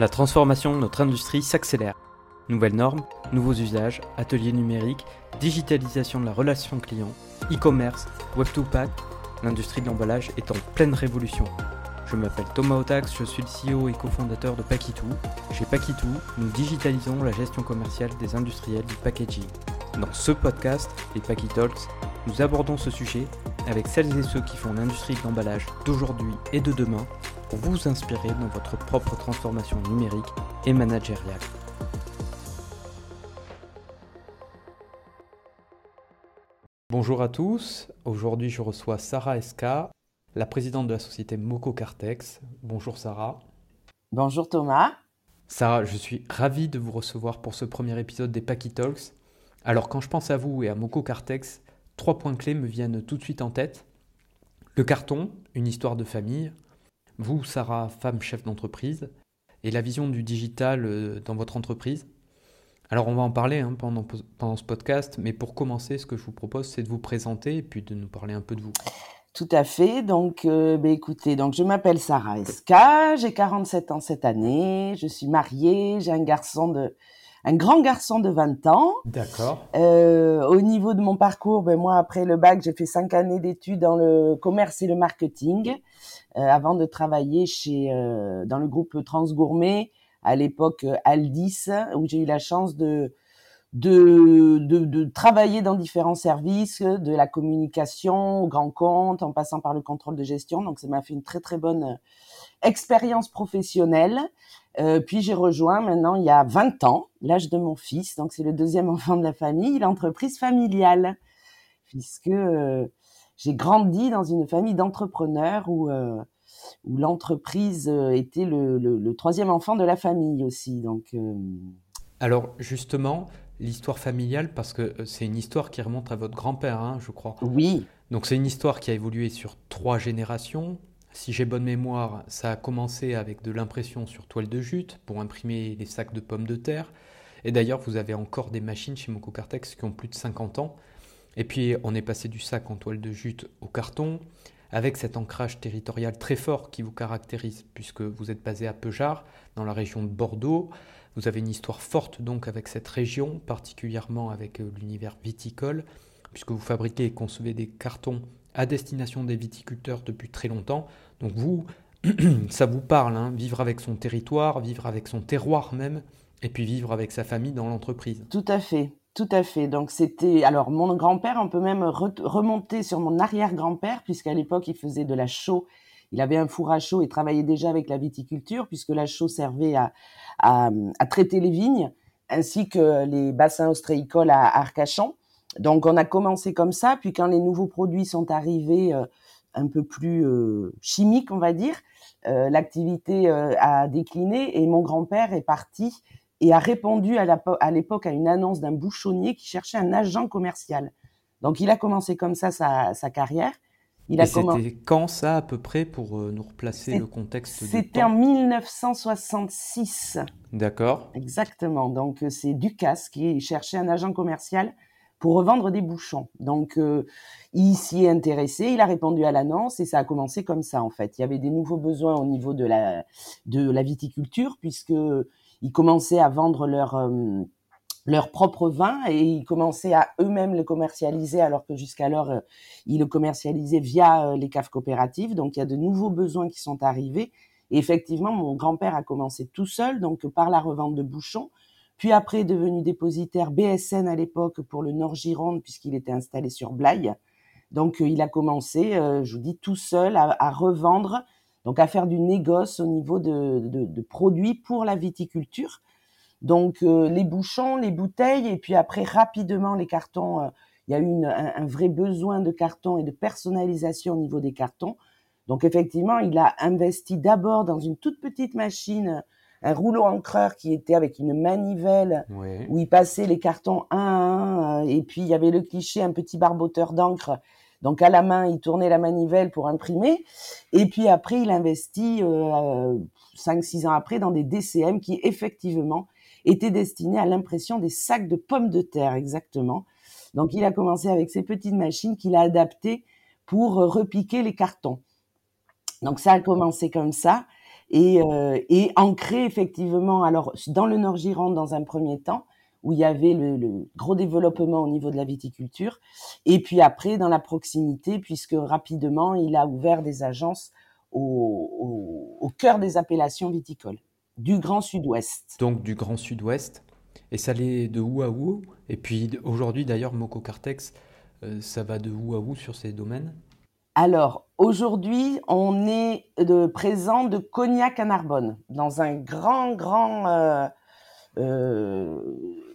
La transformation de notre industrie s'accélère. Nouvelles normes, nouveaux usages, ateliers numériques, digitalisation de la relation client, e-commerce, web2pack, l'industrie de l'emballage est en pleine révolution. Je m'appelle Thomas Otax, je suis le CEO et cofondateur de Paquitou. Chez Paquitou, nous digitalisons la gestion commerciale des industriels du packaging. Dans ce podcast, les Paquitalks, nous abordons ce sujet avec celles et ceux qui font l'industrie de l'emballage d'aujourd'hui et de demain pour vous inspirer dans votre propre transformation numérique et managériale. Bonjour à tous, aujourd'hui je reçois Sarah Esca, la présidente de la société Moco Cartex. Bonjour Sarah. Bonjour Thomas. Sarah, je suis ravi de vous recevoir pour ce premier épisode des Packy Talks. Alors quand je pense à vous et à Moco Cartex, trois points clés me viennent tout de suite en tête. Le carton, une histoire de famille. Vous, Sarah, femme chef d'entreprise. Et la vision du digital euh, dans votre entreprise. Alors on va en parler hein, pendant, pendant ce podcast, mais pour commencer, ce que je vous propose, c'est de vous présenter et puis de nous parler un peu de vous. Tout à fait. Donc, euh, ben, écoutez, donc je m'appelle Sarah Esca, j'ai 47 ans cette année, je suis mariée, j'ai un garçon de un grand garçon de 20 ans. D'accord. Euh, au niveau de mon parcours, ben moi, après le bac, j'ai fait cinq années d'études dans le commerce et le marketing, euh, avant de travailler chez euh, dans le groupe Transgourmet, à l'époque Aldis, où j'ai eu la chance de de, de, de, travailler dans différents services, de la communication au grand compte, en passant par le contrôle de gestion. Donc, ça m'a fait une très très bonne expérience professionnelle. Euh, puis j'ai rejoint maintenant il y a 20 ans l'âge de mon fils, donc c'est le deuxième enfant de la famille, l'entreprise familiale, puisque euh, j'ai grandi dans une famille d'entrepreneurs où, euh, où l'entreprise était le, le, le, troisième enfant de la famille aussi. Donc, Alors justement, l'histoire familiale, parce que c'est une histoire qui remonte à votre grand-père, hein, je crois. Oui. Donc c'est une histoire qui a évolué sur trois générations, si j'ai bonne mémoire, ça a commencé avec de l'impression sur toile de jute pour imprimer les sacs de pommes de terre. Et d'ailleurs, vous avez encore des machines chez Moco Cartex qui ont plus de 50 ans. Et puis, on est passé du sac en toile de jute au carton, avec cet ancrage territorial très fort qui vous caractérise, puisque vous êtes basé à Pejard, dans la région de Bordeaux. Vous avez une histoire forte donc avec cette région, particulièrement avec euh, l'univers viticole, puisque vous fabriquez et concevez des cartons à destination des viticulteurs depuis très longtemps. Donc vous, ça vous parle, hein, vivre avec son territoire, vivre avec son terroir même, et puis vivre avec sa famille dans l'entreprise. Tout à fait, tout à fait. Donc c'était, alors mon grand-père, on peut même remonter sur mon arrière-grand-père, puisqu'à l'époque il faisait de la chaux. Il avait un four à chaud et travaillait déjà avec la viticulture, puisque la chaux servait à traiter les vignes, ainsi que les bassins ostréicoles à Arcachon. Donc on a commencé comme ça, puis quand les nouveaux produits sont arrivés euh, un peu plus euh, chimiques, on va dire, euh, l'activité a décliné et mon grand-père est parti et a répondu à l'époque à une annonce d'un bouchonnier qui cherchait un agent commercial. Donc il a commencé comme ça sa, sa carrière. Il c'était quand ça à peu près pour nous replacer le contexte C'était en 1966. D'accord. Exactement. Donc c'est Ducasse qui cherchait un agent commercial pour revendre des bouchons. Donc, euh, il s'y est intéressé, il a répondu à l'annonce et ça a commencé comme ça en fait. Il y avait des nouveaux besoins au niveau de la de la viticulture puisque ils commençaient à vendre leur euh, leur propre vin et ils commençaient à eux-mêmes le commercialiser alors que jusqu'alors euh, ils le commercialisaient via les caves coopératives. Donc il y a de nouveaux besoins qui sont arrivés. Et effectivement, mon grand-père a commencé tout seul, donc par la revente de bouchons puis après devenu dépositaire BSN à l'époque pour le Nord Gironde puisqu'il était installé sur Blaye. Donc euh, il a commencé, euh, je vous dis, tout seul à, revendre, donc à faire du négoce au niveau de, produits pour la viticulture. Donc euh, les bouchons, les bouteilles, et puis après rapidement les cartons. Il y a eu un, vrai besoin de cartons et de personnalisation au niveau des cartons. Donc effectivement, il a investi d'abord dans une toute petite machine un rouleau encreur qui était avec une manivelle où il passait les cartons un à un. Euh, et puis il y avait le cliché, un petit barboteur d'encre. Donc à la main, il tournait la manivelle pour imprimer. Et puis après, il investit euh, 5-6 ans après dans des DCM qui effectivement étaient destinés à l'impression des sacs de pommes de terre, exactement. Donc il a commencé avec ces petites machines qu'il a adaptées pour repiquer les cartons. Donc ça a commencé comme ça. Et, et ancré effectivement alors dans le Nord-Gironde dans un premier temps où il y avait le, gros développement au niveau de la viticulture, et puis après dans la proximité, puisque rapidement il a ouvert des agences au, au, cœur des appellations viticoles, du Grand Sud-Ouest. Donc du Grand Sud-Ouest, et ça allait de où à où? Et puis aujourd'hui d'ailleurs, Moco Cartex, euh, ça va de où à où sur ces domaines? Alors, aujourd'hui, on est de, présent de Cognac à Narbonne, dans un grand, grand euh, euh,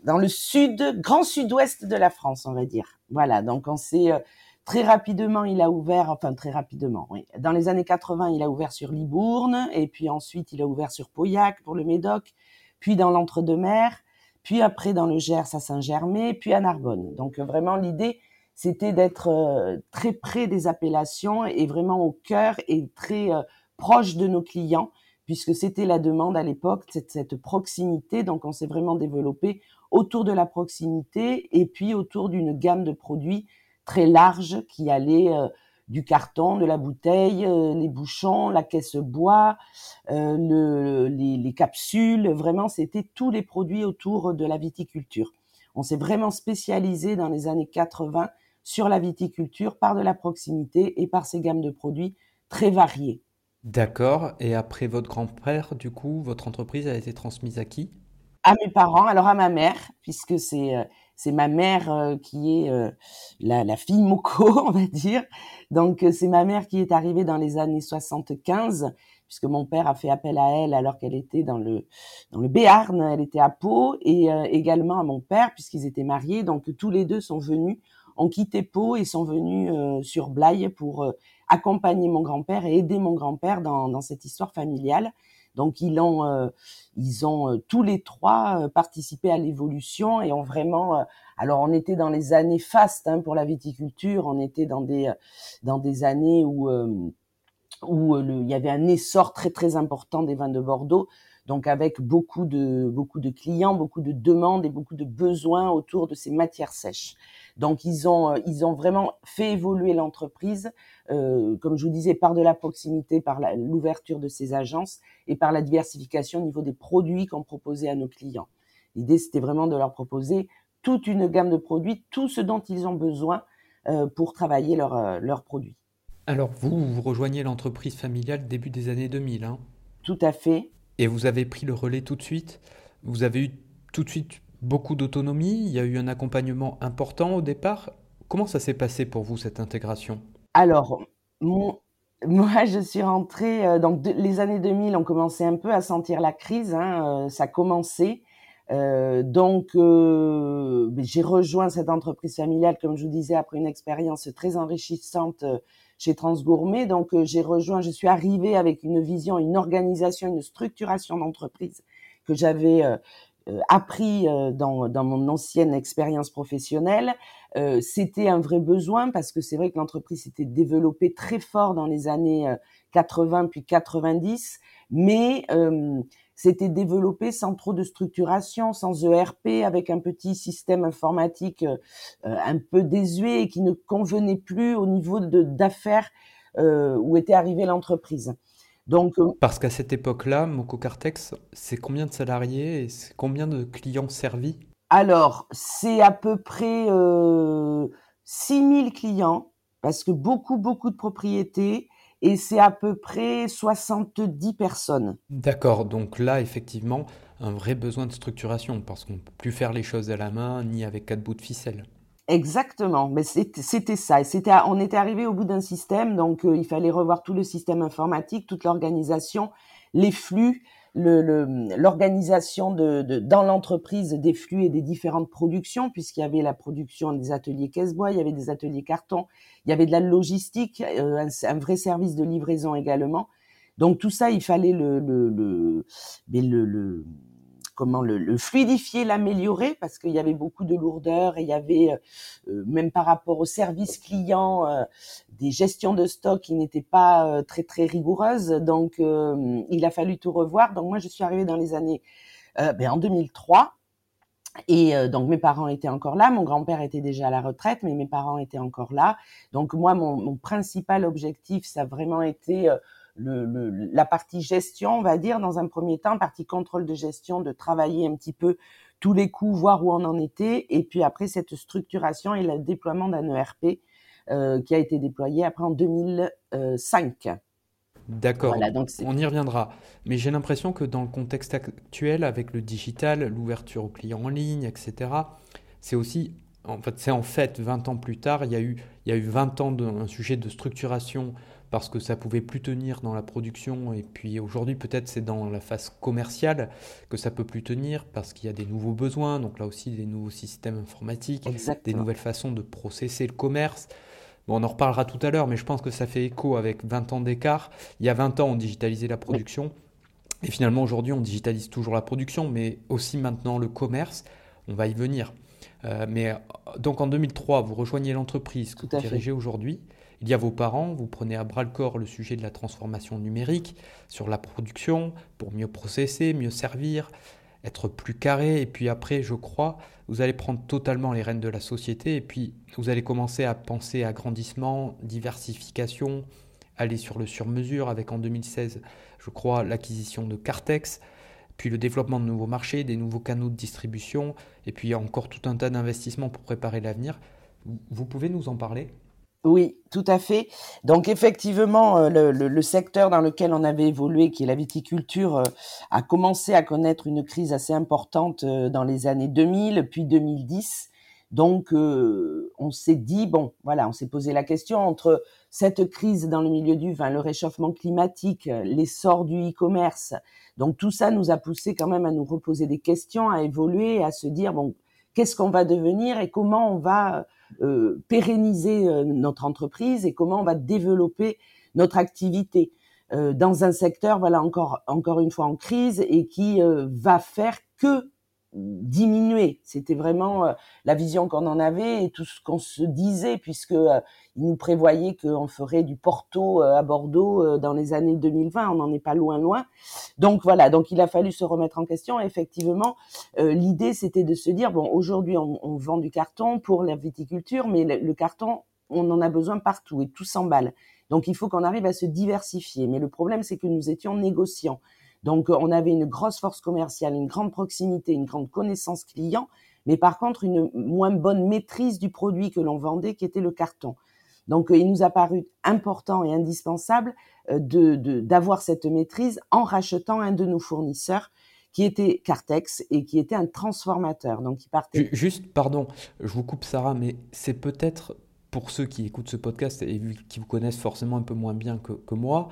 dans le sud, grand sud-ouest de la France, on va dire. Voilà, donc on s'est euh, très rapidement, il a ouvert, enfin très rapidement, oui. Dans les années 80, il a ouvert sur Libourne, et puis ensuite il a ouvert sur Pauillac pour le Médoc, puis dans l'Entre-deux-Mers, puis après dans le Gers à Saint-Germain, puis à Narbonne. Donc vraiment l'idée, c'était d'être euh, très près des appellations et vraiment au cœur et très proche de nos clients puisque c'était la demande à l'époque, cette, cette proximité. Donc, on s'est vraiment développé autour de la proximité et puis autour d'une gamme de produits très large qui allait euh, du carton, de la bouteille, euh, les bouchons, la caisse bois, euh, le, les, les, capsules. Vraiment, c'était tous les produits autour de la viticulture. On s'est vraiment spécialisé dans les années 80 sur la viticulture par de la proximité et par ces gammes de produits très variées. D'accord. Et après votre grand-père, du coup, votre entreprise a été transmise à qui? À mes parents, alors à ma mère, puisque c'est euh, c'est ma mère euh, qui est euh, la, la, fille Moko, on va dire. Donc c'est ma mère qui est arrivée dans les années 75, puisque mon père a fait appel à elle alors qu'elle était dans le dans le Béarn, elle était à Pau, et également à mon père puisqu'ils étaient mariés. Donc tous les deux sont venus, ont quitté Pau et sont venus sur Blaye pour accompagner mon grand-père et aider mon grand-père dans, cette histoire familiale. Donc ils ont, euh, ils ont euh, tous les trois euh, participé à l'évolution et ont vraiment. alors on était dans les années fastes hein, pour la viticulture. On était dans des dans des années où où il y avait un essor très très important des vins de Bordeaux. Donc avec beaucoup de beaucoup de clients, beaucoup de demandes et beaucoup de besoins autour de ces matières sèches. Donc ils ont ils ont vraiment fait évoluer l'entreprise euh, comme je vous disais, par de la proximité, par l'ouverture de ces agences et par la diversification au niveau des produits qu'on proposait à nos clients. L'idée, c'était vraiment de leur proposer toute une gamme de produits, tout ce dont ils ont besoin euh, pour travailler euh, leurs produits. Alors vous, vous rejoignez l'entreprise familiale début des années 2000. Hein? Tout à fait. Et vous avez pris le relais tout de suite. Vous avez eu tout de suite beaucoup d'autonomie. Il y a eu un accompagnement important au départ. Comment ça s'est passé pour vous, cette intégration? Alors, moi, je suis rentrée, euh, donc les années 2000, on commençait un peu à sentir la crise, hein, euh, ça commençait. Euh, donc, j'ai rejoint cette entreprise familiale, comme je vous disais, après une expérience très enrichissante chez Transgourmet. Donc, j'ai rejoint, je suis arrivée avec une vision, une organisation, une structuration d'entreprise que j'avais euh, appris euh, dans, dans, mon ancienne expérience professionnelle. Euh, c'était un vrai besoin parce que c'est vrai que l'entreprise s'était développée très fort dans les années 80 puis 90, mais c'était développé sans trop de structuration, sans ERP, avec un petit système informatique un peu désuet et qui ne convenait plus au niveau d'affaires où était arrivée l'entreprise. Euh, Parce qu'à cette époque-là, Moco Cartex, c'est combien de salariés et combien de clients servis? Alors, c'est à peu près euh, 6000 clients, parce que beaucoup, beaucoup de propriétés, et c'est à peu près 70 personnes. D'accord, donc là, effectivement, un vrai besoin de structuration, parce qu'on ne peut plus faire les choses à la main, ni avec quatre bouts de ficelle. Exactement, mais c'était ça. C'était, on était arrivé au bout d'un système, donc euh, il fallait revoir tout le système informatique, toute l'organisation, les flux, l'organisation de, dans l'entreprise des flux et des différentes productions, puisqu'il y avait la production des ateliers caisse-bois, il y avait des ateliers carton, il y avait de la logistique, euh, un, vrai service de livraison également. Donc tout ça, il fallait le comment le, fluidifier, l'améliorer, parce qu'il y avait beaucoup de lourdeur et il y avait, euh, euh, même par rapport au service client, euh, des gestions de stock qui n'étaient pas très très rigoureuses. Donc, il a fallu tout revoir. Donc, moi, je suis arrivée dans les années, ben, en 2003. Et donc mes parents étaient encore là, mon grand-père était déjà à la retraite, mais mes parents étaient encore là. Donc moi, mon, mon principal objectif, ça a vraiment été la partie gestion, on va dire, dans un premier temps, partie contrôle de gestion, de travailler un petit peu tous les coûts, voir où on en était, et puis après cette structuration et le déploiement d'un ERP euh, qui a été déployé après en 2005. D'accord, on y reviendra. Mais j'ai l'impression que dans le contexte actuel, avec le digital, l'ouverture aux clients en ligne, etc., c'est aussi, en fait, c'est en fait 20 ans plus tard, il y a eu, il y a eu 20 ans d'un sujet de structuration parce que ça pouvait plus tenir dans la production et puis aujourd'hui peut-être c'est dans la phase commerciale que ça peut plus tenir parce qu'il y a des nouveaux besoins, donc là aussi des nouveaux systèmes informatiques, des nouvelles façons de processer le commerce. Bon, on en reparlera tout à l'heure, mais je pense que ça fait écho avec 20 ans d'écart. Il y a 20 ans, on digitalisait la production. Et finalement, aujourd'hui, on digitalise toujours la production, mais aussi maintenant le commerce. On va y venir. Euh, mais donc en 2003, vous rejoignez l'entreprise que vous dirigez aujourd'hui. Il y a vos parents, vous prenez à bras le corps le sujet de la transformation numérique sur la production pour mieux processer, mieux servir, être plus carré. Et puis après, je crois, vous allez prendre totalement les rênes de la société et puis vous allez commencer à penser agrandissement, diversification, aller sur le sur-mesure avec en 2016, je crois, l'acquisition de Cartex puis le développement de nouveaux marchés, des nouveaux canaux de distribution, et puis encore tout un tas d'investissements pour préparer l'avenir. Vous pouvez nous en parler? Oui, tout à fait. Donc effectivement, euh, le, secteur dans lequel on avait évolué, qui est la viticulture, euh, a commencé à connaître une crise assez importante euh, dans les années 2000, puis 2010. Donc on s'est dit, bon, voilà, on s'est posé la question entre cette crise dans le milieu du vin, le réchauffement climatique, l'essor du e-commerce. Donc tout ça nous a poussé quand même à nous reposer des questions, à évoluer, à se dire, bon, qu'est-ce qu'on va devenir et comment on va euh, pérenniser euh, notre entreprise et comment on va développer notre activité. Euh, dans un secteur, voilà encore encore une fois en crise et qui va faire que diminuer. C'était vraiment euh, la vision qu'on en avait et tout ce qu'on se disait, puisque euh, nous prévoyait qu'on ferait du Porto euh, à Bordeaux dans les années 2020. On n'en est pas loin, loin. Donc voilà. Donc il a fallu se remettre en question. effectivement, l'idée c'était de se dire bon, aujourd'hui on, on, vend du carton pour la viticulture, mais le, le carton on en a besoin partout et tout s'emballe. Donc il faut qu'on arrive à se diversifier. Mais le problème c'est que nous étions négociants. Donc, euh, on avait une grosse force commerciale, une grande proximité, une grande connaissance client, mais par contre, une moins bonne maîtrise du produit que l'on vendait, qui était le carton. Donc, euh, il nous a paru important et indispensable euh, de, d'avoir cette maîtrise en rachetant un de nos fournisseurs qui était Cartex et qui était un transformateur. Donc, il partait. Juste, pardon, je vous coupe Sarah, mais c'est peut-être pour ceux qui écoutent ce podcast et qui vous connaissent forcément un peu moins bien que, que moi,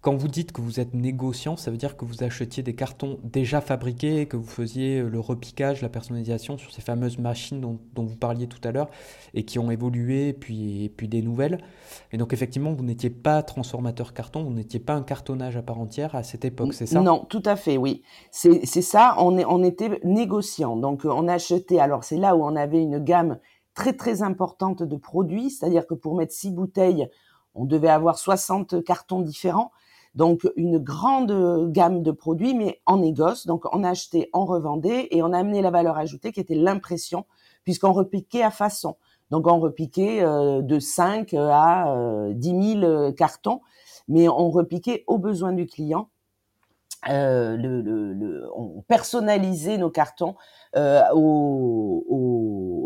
quand vous dites que vous êtes négociant, ça veut dire que vous achetiez des cartons déjà fabriqués, que vous faisiez le repiquage, la personnalisation sur ces fameuses machines dont, vous parliez tout à l'heure et qui ont évolué, puis, puis des nouvelles. Et donc effectivement, vous n'étiez pas transformateur carton, vous n'étiez pas un cartonnage à part entière à cette époque, c'est ça? Non, tout à fait, oui. C'est ça, on, est, on était négociant. Donc on achetait, alors c'est là où on avait une gamme très très importante de produits, c'est-à-dire que pour mettre six bouteilles, on devait avoir 60 cartons différents. Donc une grande gamme de produits, mais en négoce. Donc on achetait, on revendait et on a amené la valeur ajoutée qui était l'impression, puisqu'on repiquait à façon. Donc on repiquait euh, de 5 à 10 euh, 000 cartons, mais on repiquait aux besoins du client. Euh, le, le, on personnalisait nos cartons euh, aux,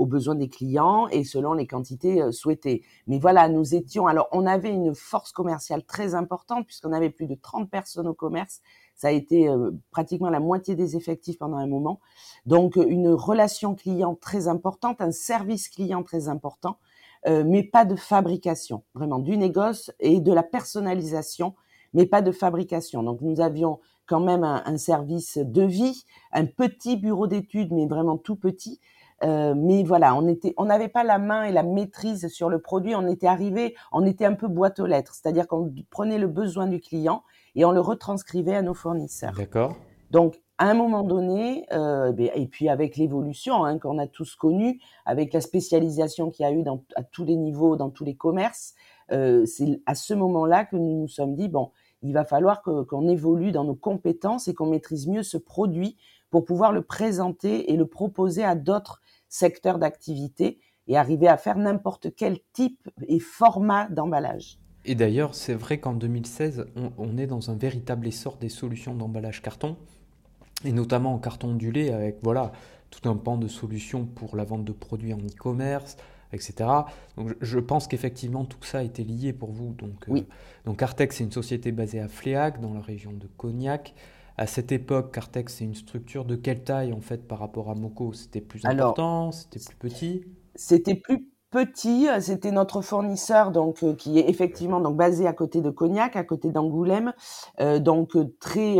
aux, besoins des clients et selon les quantités euh, souhaitées. Mais voilà, nous étions, alors on avait une force commerciale très importante puisqu'on avait plus de 30 personnes au commerce. Ça a été euh, pratiquement la moitié des effectifs pendant un moment. Donc une relation client très importante, un service client très important, mais pas de fabrication, vraiment du négoce et de la personnalisation, mais pas de fabrication. Donc nous avions quand même un, service de vie, un petit bureau d'études, mais vraiment tout petit. Euh, mais voilà, on était, on n'avait pas la main et la maîtrise sur le produit. On était arrivé, on était un peu boîte aux lettres, c'est-à-dire qu'on prenait le besoin du client et on le retranscrivait à nos fournisseurs. D'accord. Donc à un moment donné, euh, ben, et puis avec l'évolution hein, qu'on a tous connue, avec la spécialisation qu'il y a eu dans, à tous les niveaux, dans tous les commerces, euh, c'est à ce moment-là que nous nous sommes dit bon, il va falloir qu'on évolue dans nos compétences et qu'on maîtrise mieux ce produit pour pouvoir le présenter et le proposer à d'autres secteurs d'activité et arriver à faire n'importe quel type et format d'emballage. Et d'ailleurs, c'est vrai qu'en 2016, on, est dans un véritable essor des solutions d'emballage carton, et notamment en carton ondulé, avec voilà, tout un pan de solutions pour la vente de produits en e-commerce, etc. Donc je pense qu'effectivement tout ça a été lié pour vous. Donc, oui. donc Artex, c'est une société basée à Fléac, dans la région de Cognac. À cette époque, Cartex, c'est une structure de quelle taille en fait par rapport à Moco C'était plus important? C'était plus petit? C'était plus petit. C'était notre fournisseur donc euh, qui est effectivement donc basé à côté de Cognac, à côté d'Angoulême, euh, donc euh, très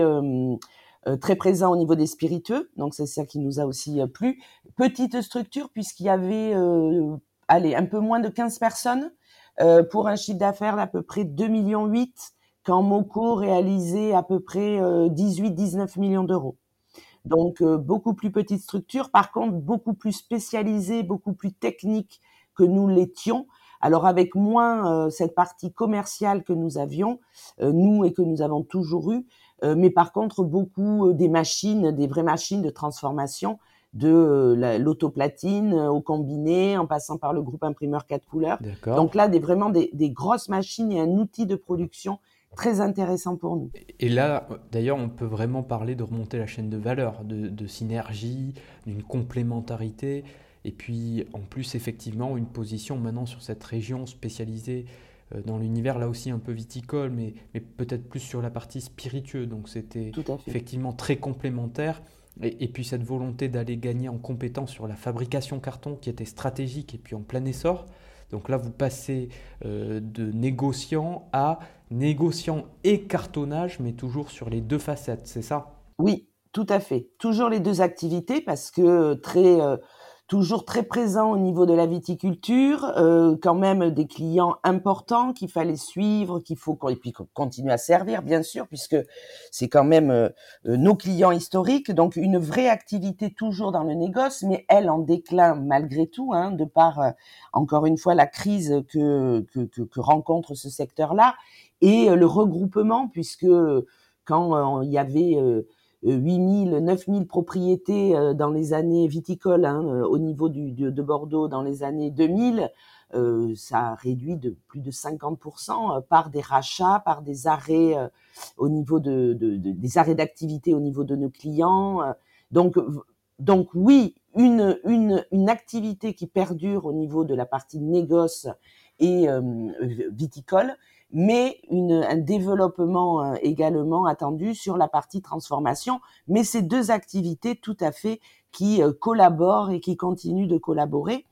très présent au niveau des spiritueux. Donc c'est ça qui nous a aussi plu. Petite structure puisqu'il y avait allez un peu moins de 15 personnes pour un chiffre d'affaires d'à peu près 2 millions 8 quand Moco réalisait à peu près 18-19 euh, millions d'euros. Donc euh, beaucoup plus petite structure, par contre beaucoup plus spécialisée, beaucoup plus technique que nous l'étions. Alors avec moins euh, cette partie commerciale que nous avions, nous et que nous avons toujours eu, mais par contre beaucoup des machines, des vraies machines de transformation de l'autoplatine au combiné, en passant par le groupe imprimeur 4 couleurs. Donc là, des, vraiment des, des, grosses machines et un outil de production très intéressant pour nous. Et là, d'ailleurs, on peut vraiment parler de remonter la chaîne de valeur, de, synergie, d'une complémentarité, et puis en plus, effectivement, une position maintenant sur cette région spécialisée euh, dans l'univers, là aussi un peu viticole, mais, mais peut-être plus sur la partie spiritueuse. Donc c'était effectivement très complémentaire. Et, et, puis cette volonté d'aller gagner en compétence sur la fabrication carton qui était stratégique et puis en plein essor. Donc là, vous passez euh, de négociant à négociant et cartonnage, mais toujours sur les deux facettes, c'est ça? Oui, tout à fait. Toujours les deux activités parce que très euh, toujours très présent au niveau de la viticulture, euh, quand même des clients importants qu'il fallait suivre, qu'il faut et puis continuer à servir bien sûr puisque c'est quand même euh, euh, nos clients historiques, donc une vraie activité toujours dans le négoce, mais elle en déclin malgré tout, hein, de par euh, encore une fois la crise que, que, que, que rencontre ce secteur-là et le regroupement puisque quand il y avait 8000, 9000 propriétés euh, dans les années viticoles hein, euh, au niveau du, de Bordeaux dans les années 2000, euh, ça a réduit de plus de 50% par des rachats, par des arrêts au niveau de, de, des arrêts d'activité au niveau de nos clients. Donc, donc oui, une, une, une activité qui perdure au niveau de la partie négoce et viticole, mais une, un développement euh, également attendu sur la partie transformation. Mais ces deux activités tout à fait qui euh, collaborent et qui continuent de collaborer,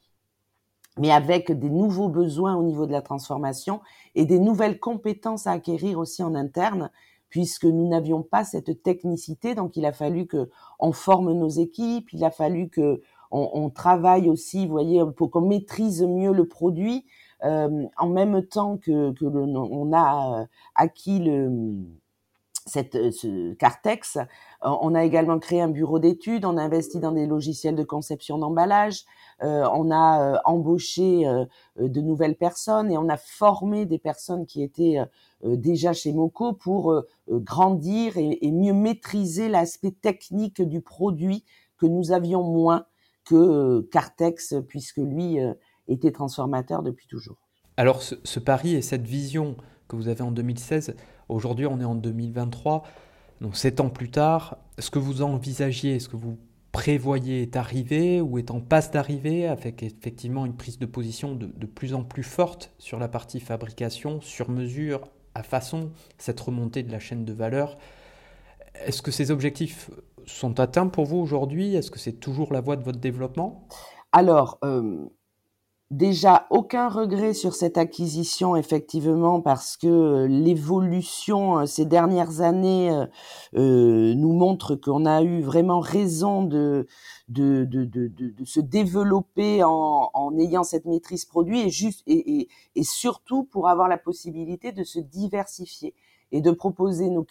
mais avec des nouveaux besoins au niveau de la transformation et des nouvelles compétences à acquérir aussi en interne puisque nous n'avions pas cette technicité, donc il a fallu que on forme nos équipes, il a fallu que on, on travaille aussi, vous voyez, pour qu'on maîtrise mieux le produit, en même temps que, que le, on a euh, acquis le, cette, euh, ce Cartex, on a également créé un bureau d'études, on a investi dans des logiciels de conception d'emballage, euh, on a embauché euh, de nouvelles personnes et on a formé des personnes qui étaient déjà chez Moco pour grandir et, et, mieux maîtriser l'aspect technique du produit que nous avions moins que Cartex, puisque lui était transformateur depuis toujours. Alors ce, pari et cette vision que vous avez en 2016, aujourd'hui on est en 2023, donc sept ans plus tard, ce que vous envisagiez, ce que vous prévoyez est arrivé ou est en passe d'arriver avec effectivement une prise de position de, de, plus en plus forte sur la partie fabrication, sur mesure, à façon, cette remontée de la chaîne de valeur? Est-ce que ces objectifs sont atteints pour vous aujourd'hui? Est-ce que c'est toujours la voie de votre développement? Alors, euh, Déjà, aucun regret sur cette acquisition, effectivement, parce que euh, l'évolution euh, ces dernières années euh, nous montre qu'on a eu vraiment raison de, de, de, de, de se développer en, en, ayant cette maîtrise produit et, juste, et, et, et surtout pour avoir la possibilité de se diversifier et de proposer nos,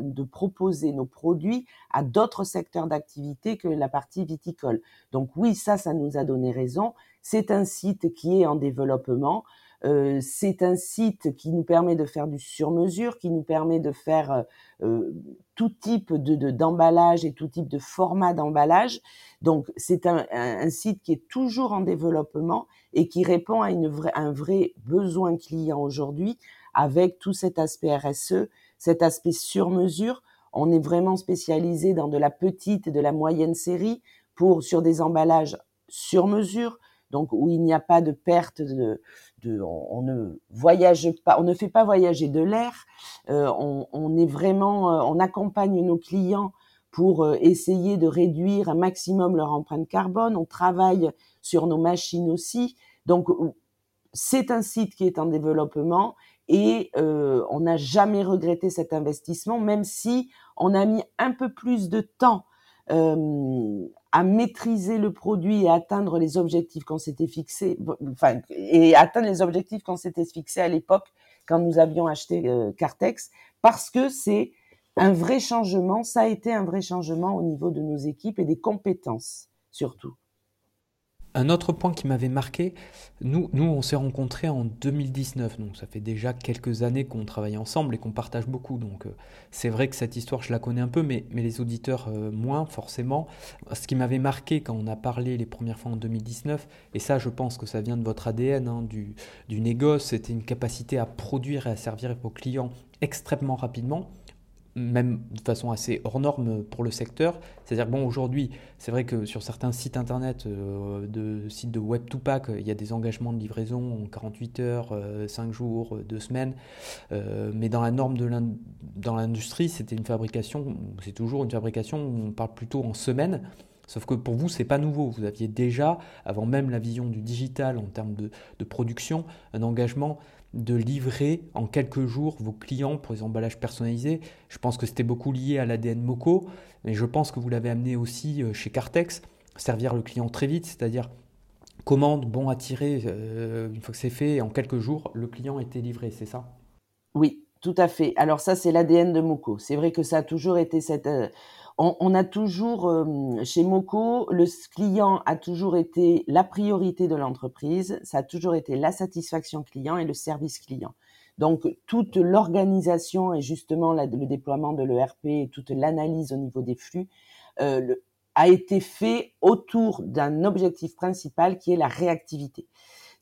de proposer nos produits à d'autres secteurs d'activité que la partie viticole. Donc oui, ça, ça nous a donné raison. C'est un site qui est en développement. Euh, c'est un site qui nous permet de faire du sur-mesure, qui nous permet de faire euh, tout type de d'emballage et tout type de format d'emballage. Donc c'est un, un, site qui est toujours en développement et qui répond à, une vraie, un vrai besoin client aujourd'hui avec tout cet aspect RSE, cet aspect sur mesure. On est vraiment spécialisé dans de la petite et de la moyenne série pour sur des emballages sur mesure, donc où il n'y a pas de perte de, de on, ne voyage pas, on ne fait pas voyager de l'air. Euh, on, on, est vraiment, euh, on accompagne nos clients pour euh, essayer de réduire un maximum leur empreinte carbone. On travaille sur nos machines aussi. Donc c'est un site qui est en développement et euh, on n'a jamais regretté cet investissement, même si on a mis un peu plus de temps euh, à maîtriser le produit et atteindre les objectifs qu'on s'était fixés, enfin, et atteindre les objectifs qu'on s'était fixés à l'époque quand nous avions acheté euh, Cartex, parce que c'est un vrai changement, ça a été un vrai changement au niveau de nos équipes et des compétences surtout. Un autre point qui m'avait marqué, nous, nous on s'est rencontrés en 2019, donc ça fait déjà quelques années qu'on travaille ensemble et qu'on partage beaucoup. Donc euh, c'est vrai que cette histoire, je la connais un peu, mais, mais les auditeurs euh, moins forcément. Ce qui m'avait marqué quand on a parlé les premières fois en 2019, et ça je pense que ça vient de votre ADN, hein, du, du négoce, c'était une capacité à produire et à servir vos clients extrêmement rapidement même de façon assez hors norme pour le secteur. C'est-à-dire bon, aujourd'hui, c'est vrai que sur certains sites internet, euh, de sites de web to pack, il y a des engagements de livraison en 48 heures, 5 euh, jours, 2 semaines. Euh, mais dans la norme de l'industrie, c'était une fabrication, c'est toujours une fabrication, on parle plutôt en semaines. Sauf que pour vous, c'est pas nouveau. Vous aviez déjà, avant même la vision du digital en termes de production, un engagement de livrer en quelques jours vos clients pour les emballages personnalisés. Je pense que c'était beaucoup lié à l'ADN Moco, mais je pense que vous l'avez amené aussi euh, chez Cartex, servir le client très vite, c'est-à-dire commande, bon à tirer, euh, une fois que c'est fait, en quelques jours, le client était livré, c'est ça? Oui, tout à fait. Alors ça, c'est l'ADN de Moco. C'est vrai que ça a toujours été cette... Euh, on, a toujours, euh, chez Moco, le client a toujours été la priorité de l'entreprise, ça a toujours été la satisfaction client et le service client. Donc toute l'organisation et justement le déploiement de l'ERP et toute l'analyse au niveau des flux euh, a été fait autour d'un objectif principal qui est la réactivité.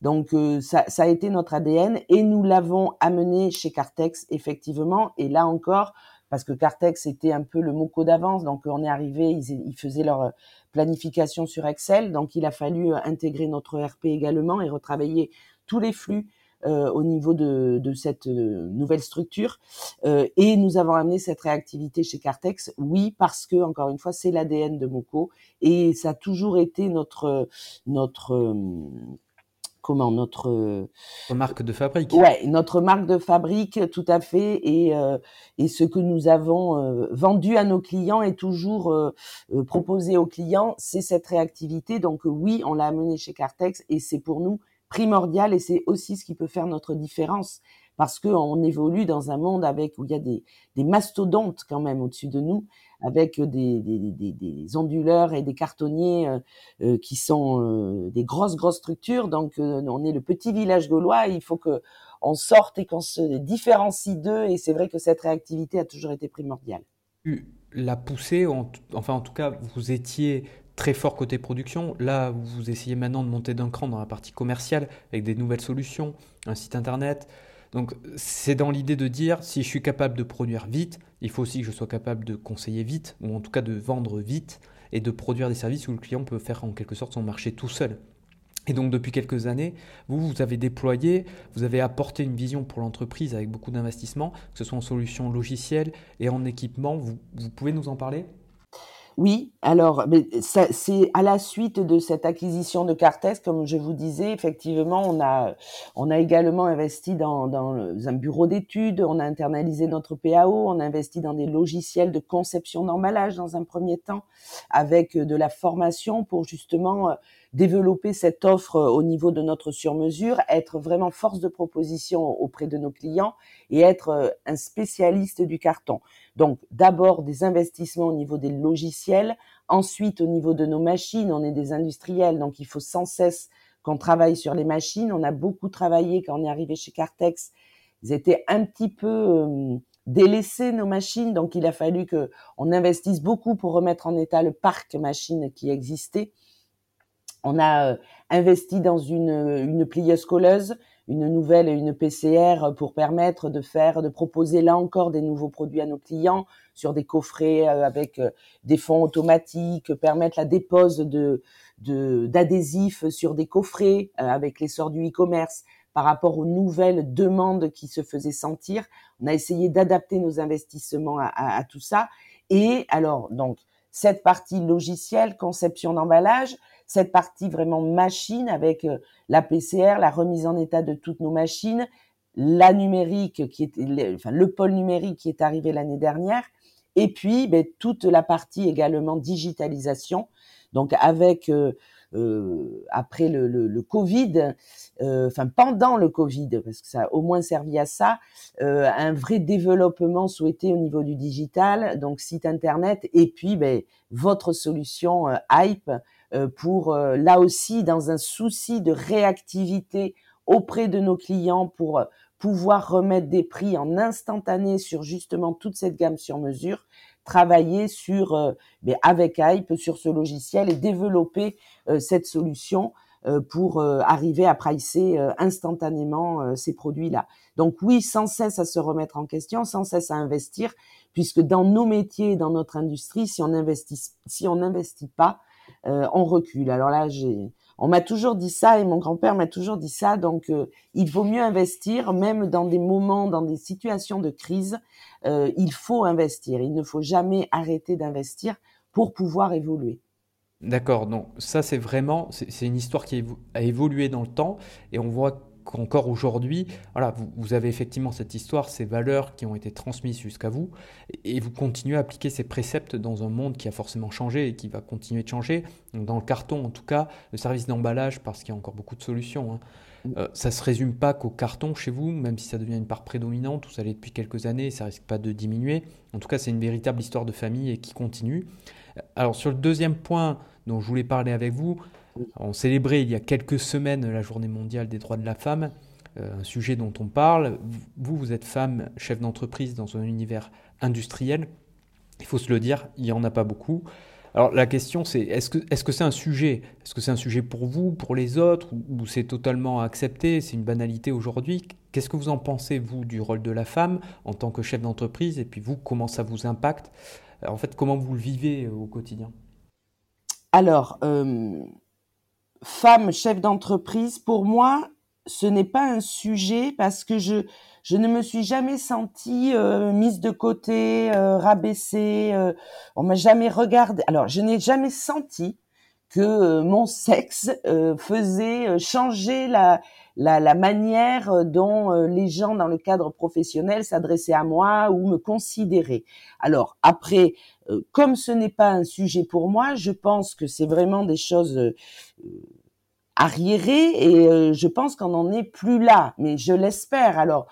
Donc euh, ça, ça, a été notre ADN et nous l'avons amené chez Cartex effectivement. Et là encore, parce que Cartex était un peu le moco d'avance. Donc on est arrivé, ils, faisaient leur euh, planification sur Excel, donc il a fallu euh, intégrer notre ERP également et retravailler tous les flux euh, au niveau de, cette nouvelle structure. et nous avons amené cette réactivité chez Cartex, oui, parce que encore une fois, c'est l'ADN de Moco et ça a toujours été notre notre comment notre marque de fabrique. Ouais, notre marque de fabrique, tout à fait, et euh, et ce que nous avons euh, vendu à nos clients est toujours euh, proposé aux clients, c'est cette réactivité. Donc oui, on l'a amené chez Cartex et c'est pour nous primordial et c'est aussi ce qui peut faire notre différence parce qu'on évolue dans un monde avec où il y a des, mastodontes quand même au-dessus de nous avec des, des, onduleurs et des cartonniers euh, euh, qui sont euh, des grosses grosses structures. Donc on est le petit village gaulois. Il faut que on sorte et qu'on se différencie d'eux. Et c'est vrai que cette réactivité a toujours été primordiale. La poussée, enfin en tout cas, vous étiez très fort côté production. Là, vous essayez maintenant de monter d'un cran dans la partie commerciale avec des nouvelles solutions, un site internet, donc c'est dans l'idée de dire, si je suis capable de produire vite, il faut aussi que je sois capable de conseiller vite, ou en tout cas de vendre vite, et de produire des services où le client peut faire en quelque sorte son marché tout seul. Et donc depuis quelques années, vous, vous avez déployé, vous avez apporté une vision pour l'entreprise avec beaucoup d'investissements, que ce soit en solutions logicielles et en équipement. vous pouvez nous en parler? Oui, alors c'est à la suite de cette acquisition de Cartes, comme je vous disais, effectivement, on a, également investi dans, dans un bureau d'études, on a internalisé notre PAO, on a investi dans des logiciels de conception d'emballage dans un premier temps, avec de la formation pour justement développer cette offre au niveau de notre sur-mesure, être vraiment force de proposition auprès de nos clients et être un spécialiste du carton. Donc d'abord des investissements au niveau des logiciels, ensuite au niveau de nos machines, on est des industriels, donc il faut sans cesse qu'on travaille sur les machines. On a beaucoup travaillé quand on est arrivé chez Cartex. Ils étaient un petit peu euh, nos machines, donc il a fallu que on investisse beaucoup pour remettre en état le parc machine qui existait. On a investi dans une, une plieuse colleuse, une nouvelle et une PCR pour permettre de faire, de proposer là encore des nouveaux produits à nos clients sur des coffrets avec des fonds automatiques, permettre la dépose de d'adhésifs sur des coffrets avec l'essor du e-commerce, par rapport aux nouvelles demandes qui se faisaient sentir. On a essayé d'adapter nos investissements à, tout ça. Et alors, donc, cette partie logicielle, conception d'emballage, cette partie vraiment machine avec euh, la PCR, la remise en état de toutes nos machines, la numérique qui est, enfin, le pôle numérique qui est arrivé l'année dernière, et puis ben, toute la partie également digitalisation. Donc avec euh, euh, après le, le, le Covid, euh, enfin pendant le Covid, parce que ça a au moins servi à ça, euh, un vrai développement souhaité au niveau du digital, donc site internet, et puis ben, votre solution Hype pour là aussi dans un souci de réactivité auprès de nos clients pour pouvoir remettre des prix en instantané sur justement toute cette gamme sur mesure travailler sur, euh, mais avec Hype sur ce logiciel et développer euh, cette solution euh, pour arriver à pricer instantanément ces produits-là. Donc oui, sans cesse à se remettre en question, sans cesse à investir, puisque dans nos métiers, dans notre industrie, si on investit, si on n'investit pas, on recule. Alors là, j'ai on m'a toujours dit ça et mon grand-père m'a toujours dit ça. Donc, euh, il vaut mieux investir, même dans des moments, dans des situations de crise. Euh, il faut investir. Il ne faut jamais arrêter d'investir pour pouvoir évoluer. D'accord. Donc, ça, c'est vraiment, c'est une histoire qui a évolué dans le temps et on voit qu'encore aujourd'hui, voilà, vous, avez effectivement cette histoire, ces valeurs qui ont été transmises jusqu'à vous, et vous continuez à appliquer ces préceptes dans un monde qui a forcément changé et qui va continuer de changer. dans le carton, en tout cas, le service d'emballage, parce qu'il y a encore beaucoup de solutions. Hein. Euh, ça ne se résume pas qu'au carton chez vous, même si ça devient une part prédominante, vous ça l'est depuis quelques années, et ça risque pas de diminuer. En tout cas, c'est une véritable histoire de famille et qui continue. Alors sur le deuxième point dont je voulais parler avec vous, on célébrait il y a quelques semaines la journée mondiale des droits de la femme, euh, un sujet dont on parle. Vous, vous êtes femme, chef d'entreprise dans un univers industriel. Il faut se le dire, il n'y en a pas beaucoup. Alors la question c'est est-ce que c'est un sujet Est-ce que c'est un sujet pour vous, pour les autres, ou c'est totalement accepté C'est une banalité aujourd'hui? Qu'est-ce que vous en pensez vous du rôle de la femme en tant que chef d'entreprise? Et puis vous, comment ça vous impacte? En fait, comment vous le vivez au quotidien? Alors, euh, femme chef d'entreprise, pour moi, ce n'est pas un sujet parce que je, je ne me suis jamais sentie euh, mise de côté, euh, rabaissée. Euh, on m'a jamais regardé. Alors, je n'ai jamais senti que euh, mon sexe faisait changer la, la, manière dont les gens dans le cadre professionnel s'adressaient à moi ou me considéraient. Alors après, comme ce n'est pas un sujet pour moi, je pense que c'est vraiment des choses arriérées et je pense qu'on n'en est plus là. Mais je l'espère. Alors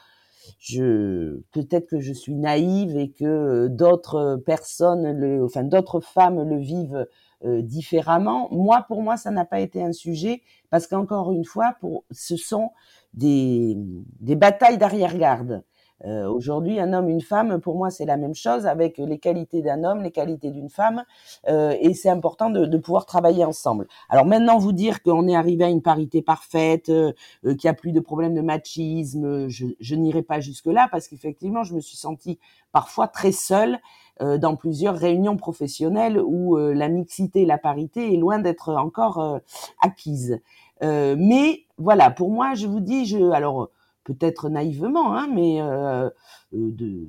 peut-être que je suis naïve et que d'autres personnes, enfin d'autres femmes le vivent euh, différemment. Moi, pour moi, ça n'a pas été un sujet parce qu'encore une fois, pour, ce sont des, des batailles d'arrière-garde. Euh, aujourd'hui, un homme, une femme, pour moi, c'est la même chose avec les qualités d'un homme, les qualités d'une femme, euh, et c'est important de, de, pouvoir travailler ensemble. Alors maintenant, vous dire qu'on est arrivé à une parité parfaite, euh, qu'il n'y a plus de problème de machisme, je, je n'irai pas jusque-là parce qu'effectivement, je me suis sentie parfois très seule euh, dans plusieurs réunions professionnelles où la mixité et la parité est loin d'être encore acquise. mais voilà, pour moi, je vous dis, je alors peut-être naïvement, hein, mais euh, euh, de,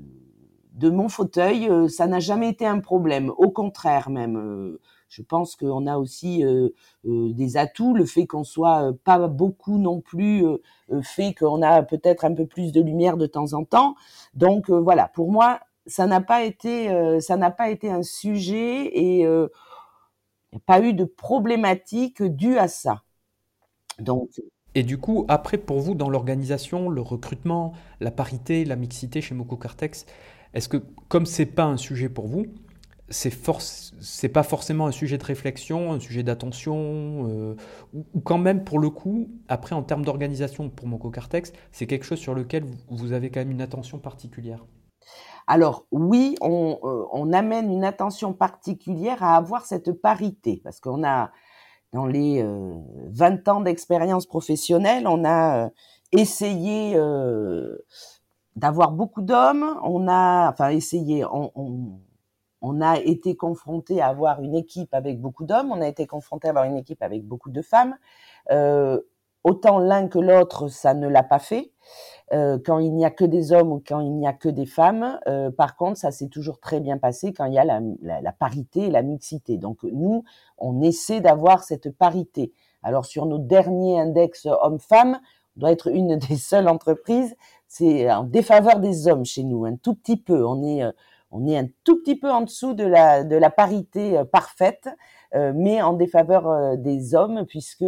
de mon fauteuil, euh, ça n'a jamais été un problème. Au contraire, même, je pense qu'on a aussi des atouts. Le fait qu'on soit pas beaucoup non plus fait qu'on a peut-être un peu plus de lumière de temps en temps. Donc voilà, pour moi, ça n'a pas été, ça n'a pas été un sujet et il a pas eu de problématique due à ça. Donc et du coup, après, pour vous, dans l'organisation, le recrutement, la parité, la mixité chez Moco Cartex, est-ce que, comme c'est pas un sujet pour vous, c'est c'est pas forcément un sujet de réflexion, un sujet d'attention, euh, ou, quand même, pour le coup, après, en termes d'organisation pour Moco Cartex, c'est quelque chose sur lequel vous avez quand même une attention particulière? Alors oui, on, amène une attention particulière à avoir cette parité, parce qu'on a, dans les 20 ans d'expérience professionnelle, on a essayé d'avoir beaucoup d'hommes, on a, enfin essayé, on, a été confronté à avoir une équipe avec beaucoup d'hommes, on a été confronté à avoir une équipe avec beaucoup de femmes. Euh, autant l'un que l'autre, ça ne l'a pas fait. Euh, quand il n'y a que des hommes ou quand il n'y a que des femmes. Euh, par contre, ça s'est toujours très bien passé quand il y a la, la, la parité et la mixité. Donc nous, on essaie d'avoir cette parité. Alors sur nos derniers index hommes-femmes, on doit être une des seules entreprises c'est en défaveur des hommes chez nous, un tout petit peu. On est, euh, on est un tout petit peu en dessous de la, de la parité euh, parfaite, euh, mais en défaveur des hommes, puisque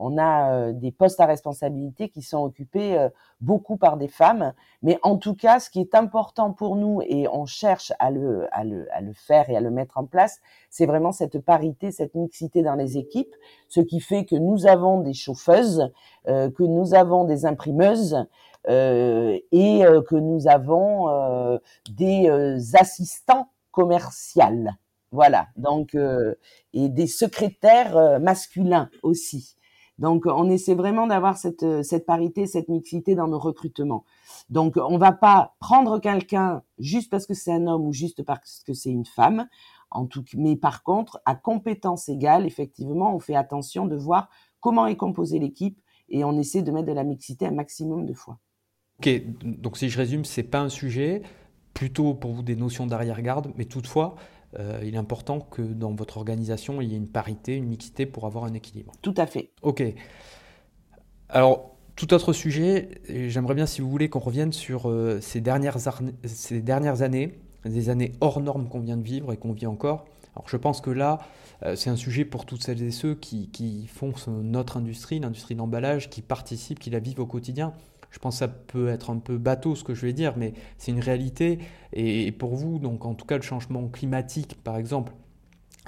on a des postes à responsabilité qui sont occupés beaucoup par des femmes. Mais en tout cas, ce qui est important pour nous, et on cherche à le, à le, à le faire et à le mettre en place, c'est vraiment cette parité, cette mixité dans les équipes, ce qui fait que nous avons des chauffeuses, que nous avons des imprimeuses, euh, et euh, que nous avons euh, des assistants commerciaux. Voilà, donc et des secrétaires masculins aussi. Donc, on essaie vraiment d'avoir cette, cette parité, cette mixité dans nos recrutements. Donc, on va pas prendre quelqu'un juste parce que c'est un homme ou juste parce que c'est une femme. En tout, mais par contre, à compétence égale, effectivement, on fait attention de voir comment est composée l'équipe et on essaie de mettre de la mixité un maximum de fois. Ok, donc si je résume, c'est pas un sujet, plutôt pour vous des notions d'arrière-garde, mais toutefois, euh, il est important que dans votre organisation, il y ait une parité, une mixité pour avoir un équilibre. Tout à fait. Ok. Alors, tout autre sujet, j'aimerais bien, si vous voulez, qu'on revienne sur euh, ces, dernières ces dernières années, des années hors normes qu'on vient de vivre et qu'on vit encore. Alors, je pense que là, euh, c'est un sujet pour toutes celles et ceux qui, qui font notre industrie, l'industrie d'emballage, qui participent, qui la vivent au quotidien. Je pense que ça peut être un peu bateau ce que je vais dire, mais c'est une réalité. Et pour vous, donc en tout cas, le changement climatique, par exemple,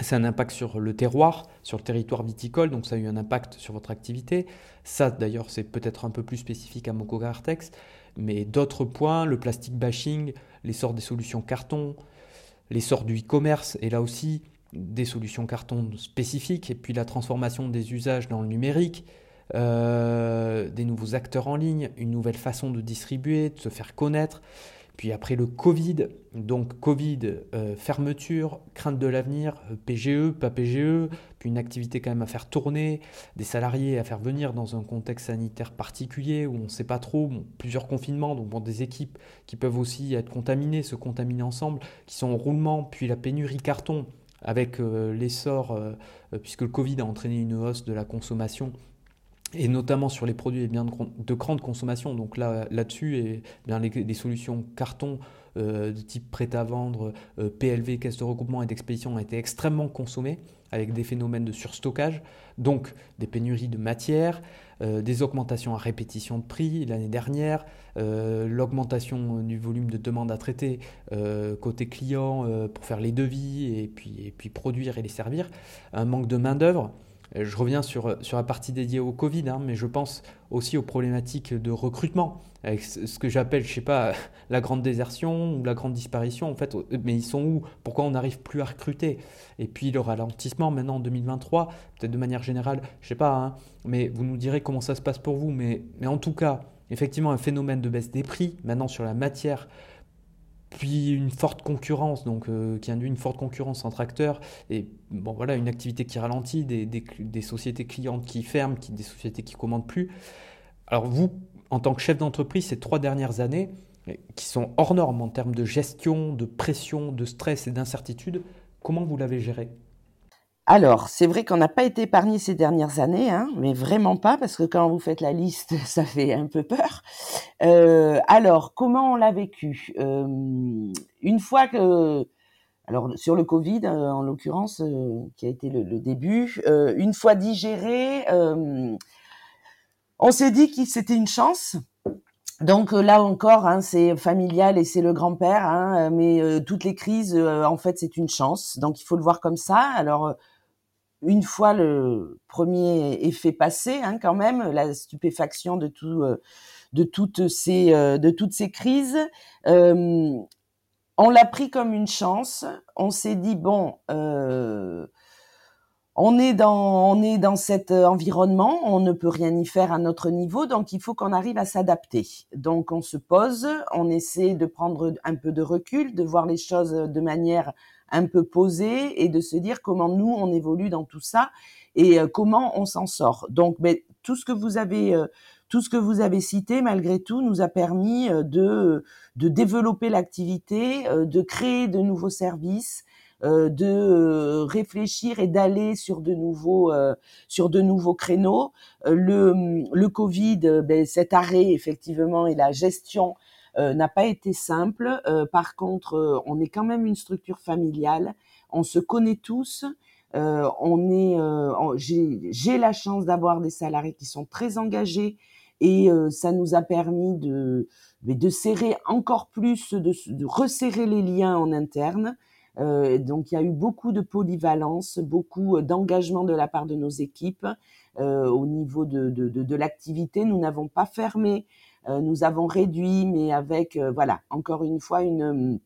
c'est un impact sur le terroir, sur le territoire viticole, donc ça a eu un impact sur votre activité. Ça, d'ailleurs, c'est peut-être un peu plus spécifique à Moco Artex, mais d'autres points, le plastic bashing, l'essor des solutions carton, l'essor du e-commerce, et là aussi des solutions carton spécifiques, et puis la transformation des usages dans le numérique, euh, des nouveaux acteurs en ligne, une nouvelle façon de distribuer, de se faire connaître. Puis après le Covid, donc Covid, euh, fermeture, crainte de l'avenir, euh, PGE, pas PGE, puis une activité quand même à faire tourner, des salariés à faire venir dans un contexte sanitaire particulier où on ne sait pas trop, plusieurs confinements, donc des équipes qui peuvent aussi être contaminées, se contaminer ensemble, qui sont en roulement, puis la pénurie carton avec l'essor, puisque le Covid a entraîné une hausse de la consommation et notamment sur les produits et biens de, grande consommation. Donc là, là-dessus, et bien les, solutions carton euh, de type prêt à vendre, euh, PLV, caisse de regroupement et d'expédition ont été extrêmement consommées avec des phénomènes de surstockage, donc des pénuries de matières, euh, des augmentations à répétition de prix l'année dernière, l'augmentation du volume de demandes à traiter côté client pour faire les devis et puis, et puis produire et les servir, un manque de main-d'œuvre. Euh, je reviens sur, sur la partie dédiée au Covid, hein, mais je pense aussi aux problématiques de recrutement, avec ce que j'appelle, je sais pas, la grande désertion ou la grande disparition, en fait, mais ils sont où? Pourquoi on n'arrive plus à recruter? Et puis le ralentissement maintenant en 2023, peut-être de manière générale, je sais pas, hein, mais vous nous direz comment ça se passe pour vous, mais, mais en tout cas, effectivement, un phénomène de baisse des prix, maintenant sur la matière, puis une forte concurrence, donc euh, qui induit une forte concurrence entre acteurs, et bon voilà, une activité qui ralentit, des, sociétés clientes qui ferment, des sociétés qui commandent plus. Alors vous, en tant que chef d'entreprise, ces trois dernières années, qui sont hors normes en termes de gestion, de pression, de stress et d'incertitude, comment vous l'avez géré? Alors, c'est vrai qu'on n'a pas été épargné ces dernières années, hein, mais vraiment pas, parce que quand vous faites la liste, ça fait un peu peur. Euh, alors, comment on l'a vécu? Euh, Une fois que, alors sur le Covid euh, en l'occurrence, qui a été le, début, une fois digéré, on s'est dit que c'était une chance. Donc là encore, hein, c'est familial et c'est le grand-père, hein, mais toutes les crises, en fait, c'est une chance. Donc il faut le voir comme ça. Alors une fois le premier effet passé, hein, quand même, la stupéfaction de tout, euh, de toutes ces, euh, de toutes ces crises, euh, on l'a pris comme une chance. On s'est dit bon, on est dans on est dans cet environnement, on ne peut rien y faire à notre niveau, donc il faut qu'on arrive à s'adapter. Donc on se pose, on essaie de prendre un peu de recul, de voir les choses de manière un peu posée et de se dire comment nous on évolue dans tout ça et euh, comment on s'en sort. Donc, mais tout ce que vous avez euh, tout ce que vous avez cité, malgré tout, nous a permis euh, de, de développer l'activité, de créer de nouveaux services, de réfléchir et d'aller sur de nouveaux sur de nouveaux créneaux. Le, le Covid, ben, cet arrêt effectivement et la gestion n'a pas été simple. par contre, on est quand même une structure familiale. On se connaît tous. Euh, on est, euh, j'ai la chance d'avoir des salariés qui sont très engagés et euh, ça nous a permis de, de serrer encore plus, de, de resserrer les liens en interne. Euh, donc il y a eu beaucoup de polyvalence, beaucoup d'engagement de la part de nos équipes euh, au niveau de, de, de l'activité. Nous n'avons pas fermé, nous avons réduit, mais avec voilà encore une fois une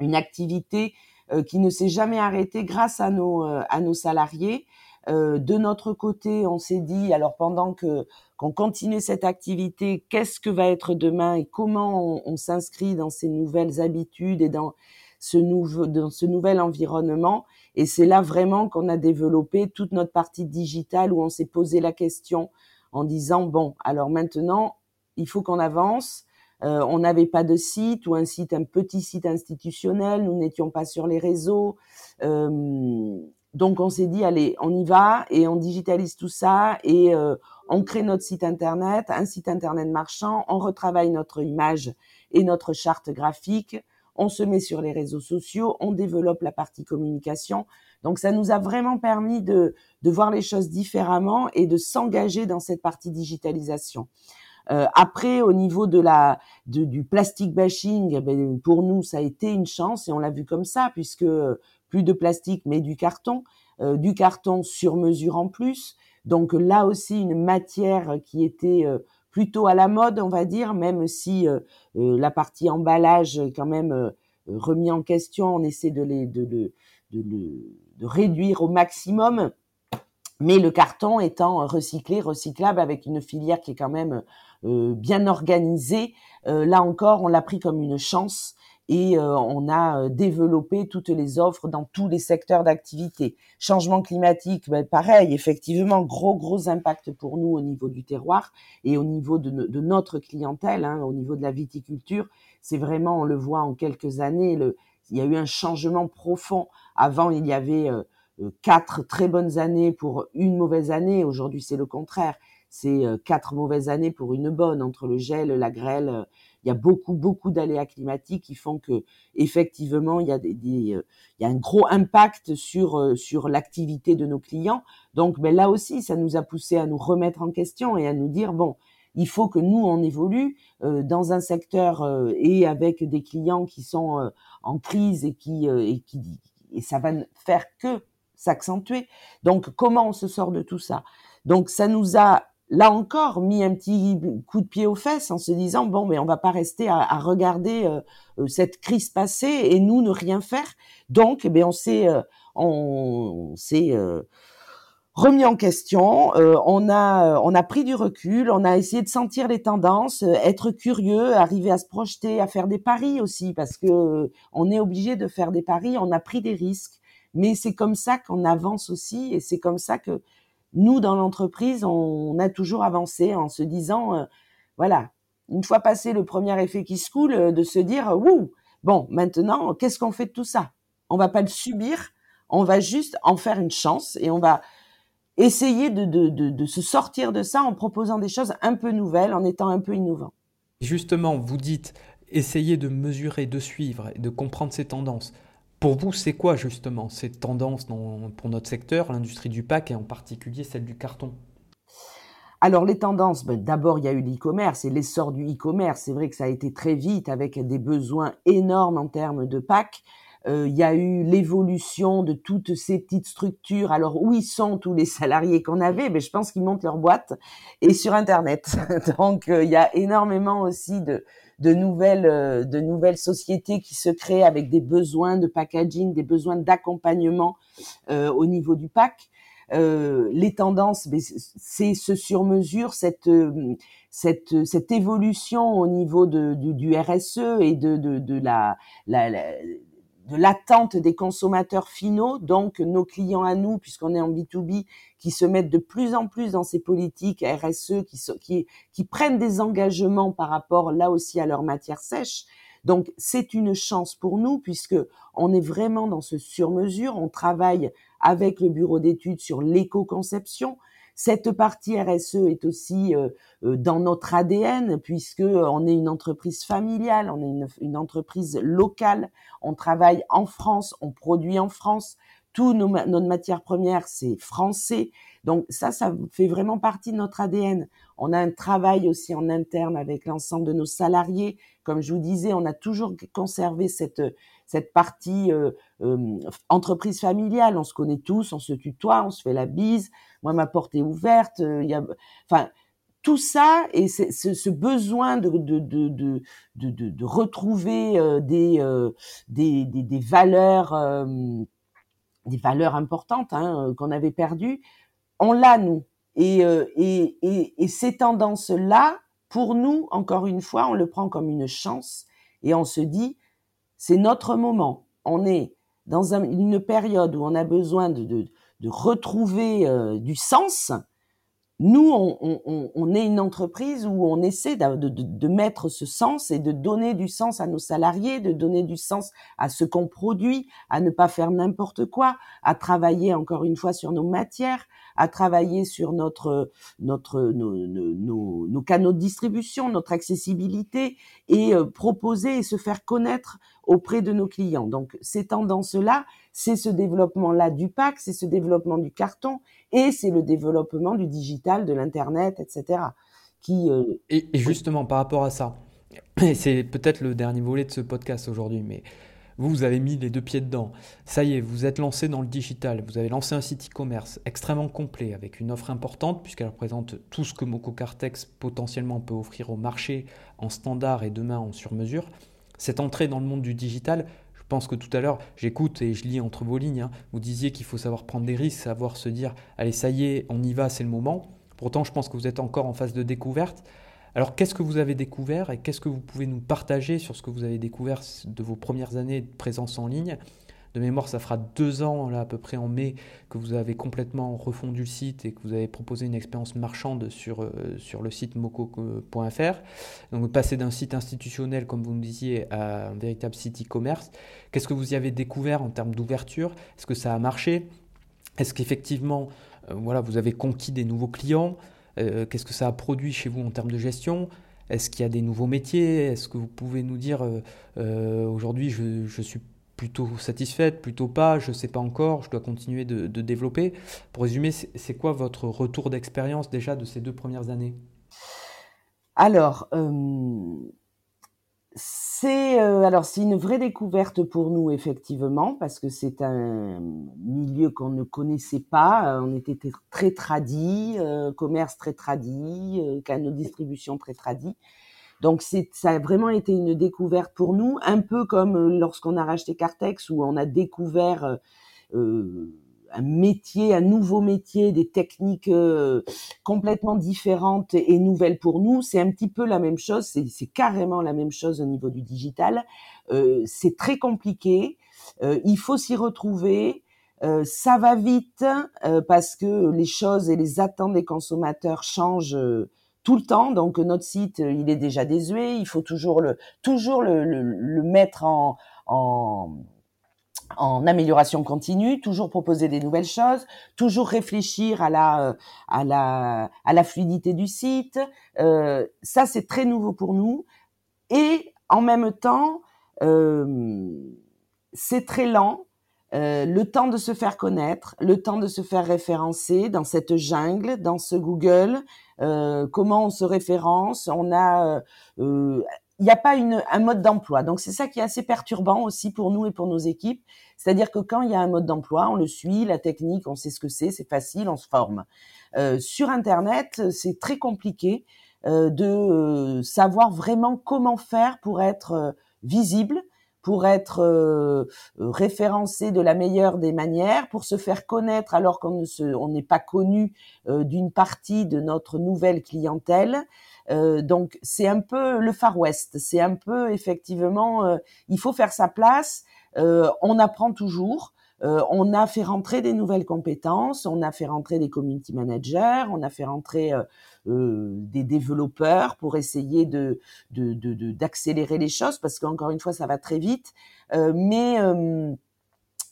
une activité euh, qui ne s'est jamais arrêté grâce à nos, euh, à nos salariés. Euh, de notre côté, on s'est dit, alors pendant que qu'on continue cette activité, qu'est-ce que va être demain et comment on, s'inscrit dans ces nouvelles habitudes et dans ce, nouveau, dans ce nouvel environnement. Et c'est là vraiment qu'on a développé toute notre partie digitale où on s'est posé la question en disant, bon, alors maintenant, il faut qu'on avance. Euh, on n'avait pas de site ou un site, un petit site institutionnel. Nous n'étions pas sur les réseaux. Euh, donc on s'est dit allez, on y va et on digitalise tout ça et euh, on crée notre site internet, un site internet marchand. On retravaille notre image et notre charte graphique. On se met sur les réseaux sociaux, on développe la partie communication. Donc ça nous a vraiment permis de, de voir les choses différemment et de s'engager dans cette partie digitalisation. Euh, après, au niveau de la du plastic bashing, eh ben, pour nous, ça a été une chance et on l'a vu comme ça, puisque plus de plastique, mais du carton, euh, du carton sur mesure en plus. Donc là aussi, une matière qui était euh, plutôt à la mode, on va dire, même si la partie emballage est quand même remis en question, on essaie de les de, de, de, de réduire au maximum mais le carton étant recyclé, recyclable avec une filière qui est quand même euh, bien organisée. Euh, là encore, on l'a pris comme une chance et euh, on a développé toutes les offres dans tous les secteurs d'activité. Changement climatique, ben, pareil, effectivement, gros gros impact pour nous au niveau du terroir et au niveau de, notre clientèle, hein, au niveau de la viticulture. C'est vraiment, on le voit en quelques années, il y a eu un changement profond. Avant, il y avait euh, quatre très bonnes années pour une mauvaise année. Aujourd'hui, c'est le contraire. C'est euh, quatre mauvaises années pour une bonne. Entre le gel, la grêle, euh, il y a beaucoup, beaucoup d'aléas climatiques qui font que, effectivement, il y a des, il y a un gros impact sur sur l'activité de nos clients. Donc, ben là aussi, ça nous a poussé à nous remettre en question et à nous dire bon, il faut que nous on évolue dans un secteur et avec des clients qui sont en crise et qui et qui et ça va faire que s'accentuer. Donc, comment on se sort de tout ça? Donc, ça nous a là encore mis un petit coup de pied aux fesses en se disant bon mais on va pas rester à, regarder euh, euh, cette crise passer et nous ne rien faire. Donc eh on s'est euh, on, s'est remis en question. On a on a pris du recul. On a essayé de sentir les tendances être curieux arriver à se projeter à faire des paris aussi parce que on est obligé de faire des paris. On a pris des risques. Mais c'est comme ça qu'on avance aussi et c'est comme ça que nous, dans l'entreprise, on a toujours avancé en se disant, euh, voilà, une fois passé le premier effet qui se coule, euh, de se dire, ouh, bon, maintenant, qu'est-ce qu'on fait de tout ça? On va pas le subir, on va juste en faire une chance et on va essayer de se sortir de ça en proposant des choses un peu nouvelles, en étant un peu innovant. Justement, vous dites, essayer de mesurer, de suivre et de comprendre ces tendances. Pour vous, c'est quoi justement cette tendance pour notre secteur, l'industrie du pack et en particulier celle du carton? Alors les tendances, ben, d'abord il y a eu l'e-commerce et l'essor du e-commerce. C'est vrai que ça a été très vite avec des besoins énormes en termes de pack. il y a eu l'évolution de toutes ces petites structures. Alors où ils sont tous les salariés qu'on avait? Mais je pense qu'ils montent leur boîte et sur Internet. Donc il y a énormément aussi de, de nouvelles, de nouvelles sociétés qui se créent avec des besoins de packaging, des besoins d'accompagnement au niveau du pack. Euh, les tendances, c'est ce sur-mesure, cette, cette, cette évolution au niveau de, du, du RSE et de, de, de la, la, de l'attente des consommateurs finaux, donc nos clients à nous, puisqu'on est en B2B, qui se mettent de plus en plus dans ces politiques RSE, qui, qui, qui prennent des engagements par rapport là aussi à leur matière sèche. Donc c'est une chance pour nous puisque on est vraiment dans ce sur-mesure. On travaille avec le bureau d'études sur l'éco-conception. Cette partie RSE est aussi euh, euh, dans notre ADN puisque on est une entreprise familiale, on est une, entreprise locale, on travaille en France, on produit en France, tout nos, notre matière première c'est français. Donc ça, ça fait vraiment partie de notre ADN. On a un travail aussi en interne avec l'ensemble de nos salariés. Comme je vous disais, on a toujours conservé cette cette partie euh, euh, entreprise familiale. On se connaît tous, on se tutoie, on se fait la bise. Moi, ma porte est ouverte. Euh, il y a, enfin, tout ça et ce, besoin de, de, de, de, de, retrouver des, des, des, des, valeurs, des valeurs importantes hein, qu'on avait perdues, on l'a nous. Et, et, ces tendances-là, pour nous, encore une fois, on le prend comme une chance et on se dit, c'est notre moment. On est dans une période où on a besoin de, retrouver euh, du sens. Nous, on, on, est une entreprise où on essaie de, de, mettre ce sens et de donner du sens à nos salariés, de donner du sens à ce qu'on produit, à ne pas faire n'importe quoi, à travailler encore une fois sur nos matières, à travailler sur notre, notre, nos, nos, nos canaux de distribution, notre accessibilité et euh, proposer et se faire connaître auprès de nos clients. Donc ces tendances-là, c'est ce développement-là du pack, c'est ce développement du carton et c'est le développement du digital, de l'internet, etc. Qui euh, et, et, justement par rapport à ça, c'est peut-être le dernier volet de ce podcast aujourd'hui, mais vous, vous avez mis les deux pieds dedans. Ça y est, vous êtes lancé dans le digital. Vous avez lancé un site e-commerce extrêmement complet avec une offre importante puisqu'elle représente tout ce que Moco Cartex potentiellement peut offrir au marché en standard et demain en sur-mesure. Cette entrée dans le monde du digital, je pense que tout à l'heure, j'écoute et je lis entre vos lignes, hein, vous disiez qu'il faut savoir prendre des risques, savoir se dire, allez, ça y est, on y va, c'est le moment. Pourtant, je pense que vous êtes encore en phase de découverte. Alors qu'est-ce que vous avez découvert et qu'est-ce que vous pouvez nous partager sur ce que vous avez découvert de vos premières années de présence en ligne? De mémoire, ça fera deux ans, là, à peu près en mai, que vous avez complètement refondu le site et que vous avez proposé une expérience marchande sur, euh, le site moco.fr. Donc, passer d'un site institutionnel, comme vous nous disiez, à un véritable site e-commerce. Qu'est-ce que vous y avez découvert en termes d'ouverture? Est-ce que ça a marché? Est-ce qu'effectivement, euh, voilà, vous avez conquis des nouveaux clients? Euh, qu'est-ce que ça a produit chez vous en termes de gestion? Est-ce qu'il y a des nouveaux métiers? Est-ce que vous pouvez nous dire euh, euh, aujourd'hui je, suis plutôt satisfaite, plutôt pas, je ne sais pas encore, je dois continuer de, développer? Pour résumer, c'est quoi votre retour d'expérience déjà de ces deux premières années? Alors, c'est euh, alors c'est une vraie découverte pour nous effectivement parce que c'est un milieu qu'on ne connaissait pas. On était très tradis, euh, commerce très tradit, euh, canaux de distribution très tradis. Donc c'est ça a vraiment été une découverte pour nous, un peu comme lorsqu'on a racheté Cartex où on a découvert un métier, un nouveau métier, des techniques euh, complètement différentes et, nouvelles pour nous. C'est un petit peu la même chose, c'est carrément la même chose au niveau du digital. Euh, c'est très compliqué, euh, il faut s'y retrouver. ça va vite parce que les choses et les attentes des consommateurs changent tout le temps. Donc notre site, il est déjà désuet. Il faut toujours le toujours le, le, mettre en, en en amélioration continue, toujours proposer des nouvelles choses, toujours réfléchir à la euh, à la à la fluidité du site. Euh, ça c'est très nouveau pour nous et en même temps euh, c'est très lent. Euh, le temps de se faire connaître, le temps de se faire référencer dans cette jungle, dans ce Google, euh, comment on se référence? On a il n'y a pas une, un mode d'emploi. Donc c'est ça qui est assez perturbant aussi pour nous et pour nos équipes. C'est-à-dire que quand il y a un mode d'emploi, on le suit, la technique, on sait ce que c'est, c'est facile, on se forme. Euh, sur Internet, c'est très compliqué euh, de euh, savoir vraiment comment faire pour être euh, visible, pour être euh, référencé de la meilleure des manières, pour se faire connaître alors qu'on ne on n'est pas connu d'une partie de notre nouvelle clientèle. Euh, donc c'est un peu le Far West, c'est un peu effectivement, euh, il faut faire sa place. Euh, on apprend toujours. On a fait rentrer des nouvelles compétences, on a fait rentrer des community managers, on a fait rentrer des développeurs pour essayer de d'accélérer les choses parce qu'encore une fois ça va très vite. mais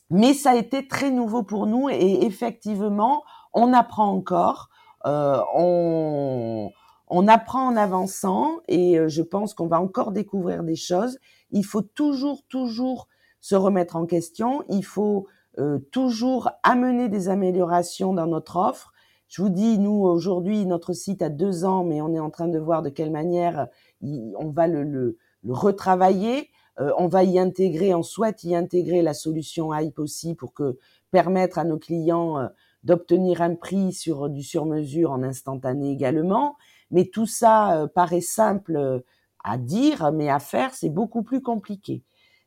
mais ça a été très nouveau pour nous et effectivement on apprend encore. on on apprend en avançant et euh, je pense qu'on va encore découvrir des choses. Il faut toujours, toujours se remettre en question. Il faut euh, toujours amener des améliorations dans notre offre. Je vous dis, nous, aujourd'hui, notre site a deux ans, mais on est en train de voir de quelle manière on va le, retravailler. Euh, on va y intégrer, on souhaite y intégrer la solution Hype aussi pour que permettre à nos clients d'obtenir un prix sur du sur-mesure en instantané également. Mais tout ça euh, paraît simple euh, à dire, mais à faire, c'est beaucoup plus compliqué.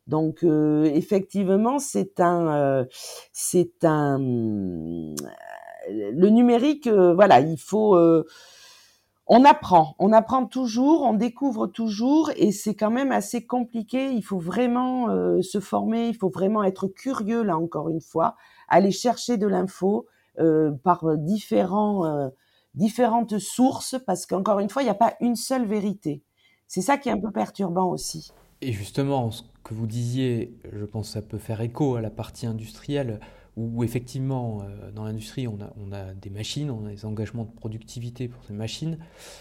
Donc euh, effectivement, c'est un, c'est un, le numérique, voilà, il faut, on apprend, on apprend toujours, on découvre toujours, et c'est quand même assez compliqué. Il faut vraiment se former, il faut vraiment être curieux là encore une fois, aller chercher de l'info par différents différentes sources, parce qu'encore une fois, il n'y a pas une seule vérité. C'est ça qui est un peu perturbant aussi. Et justement, que vous disiez, je pense que ça peut faire écho à la partie industrielle, où effectivement, euh, dans l'industrie, on a, des machines, on a des engagements de productivité pour ces machines,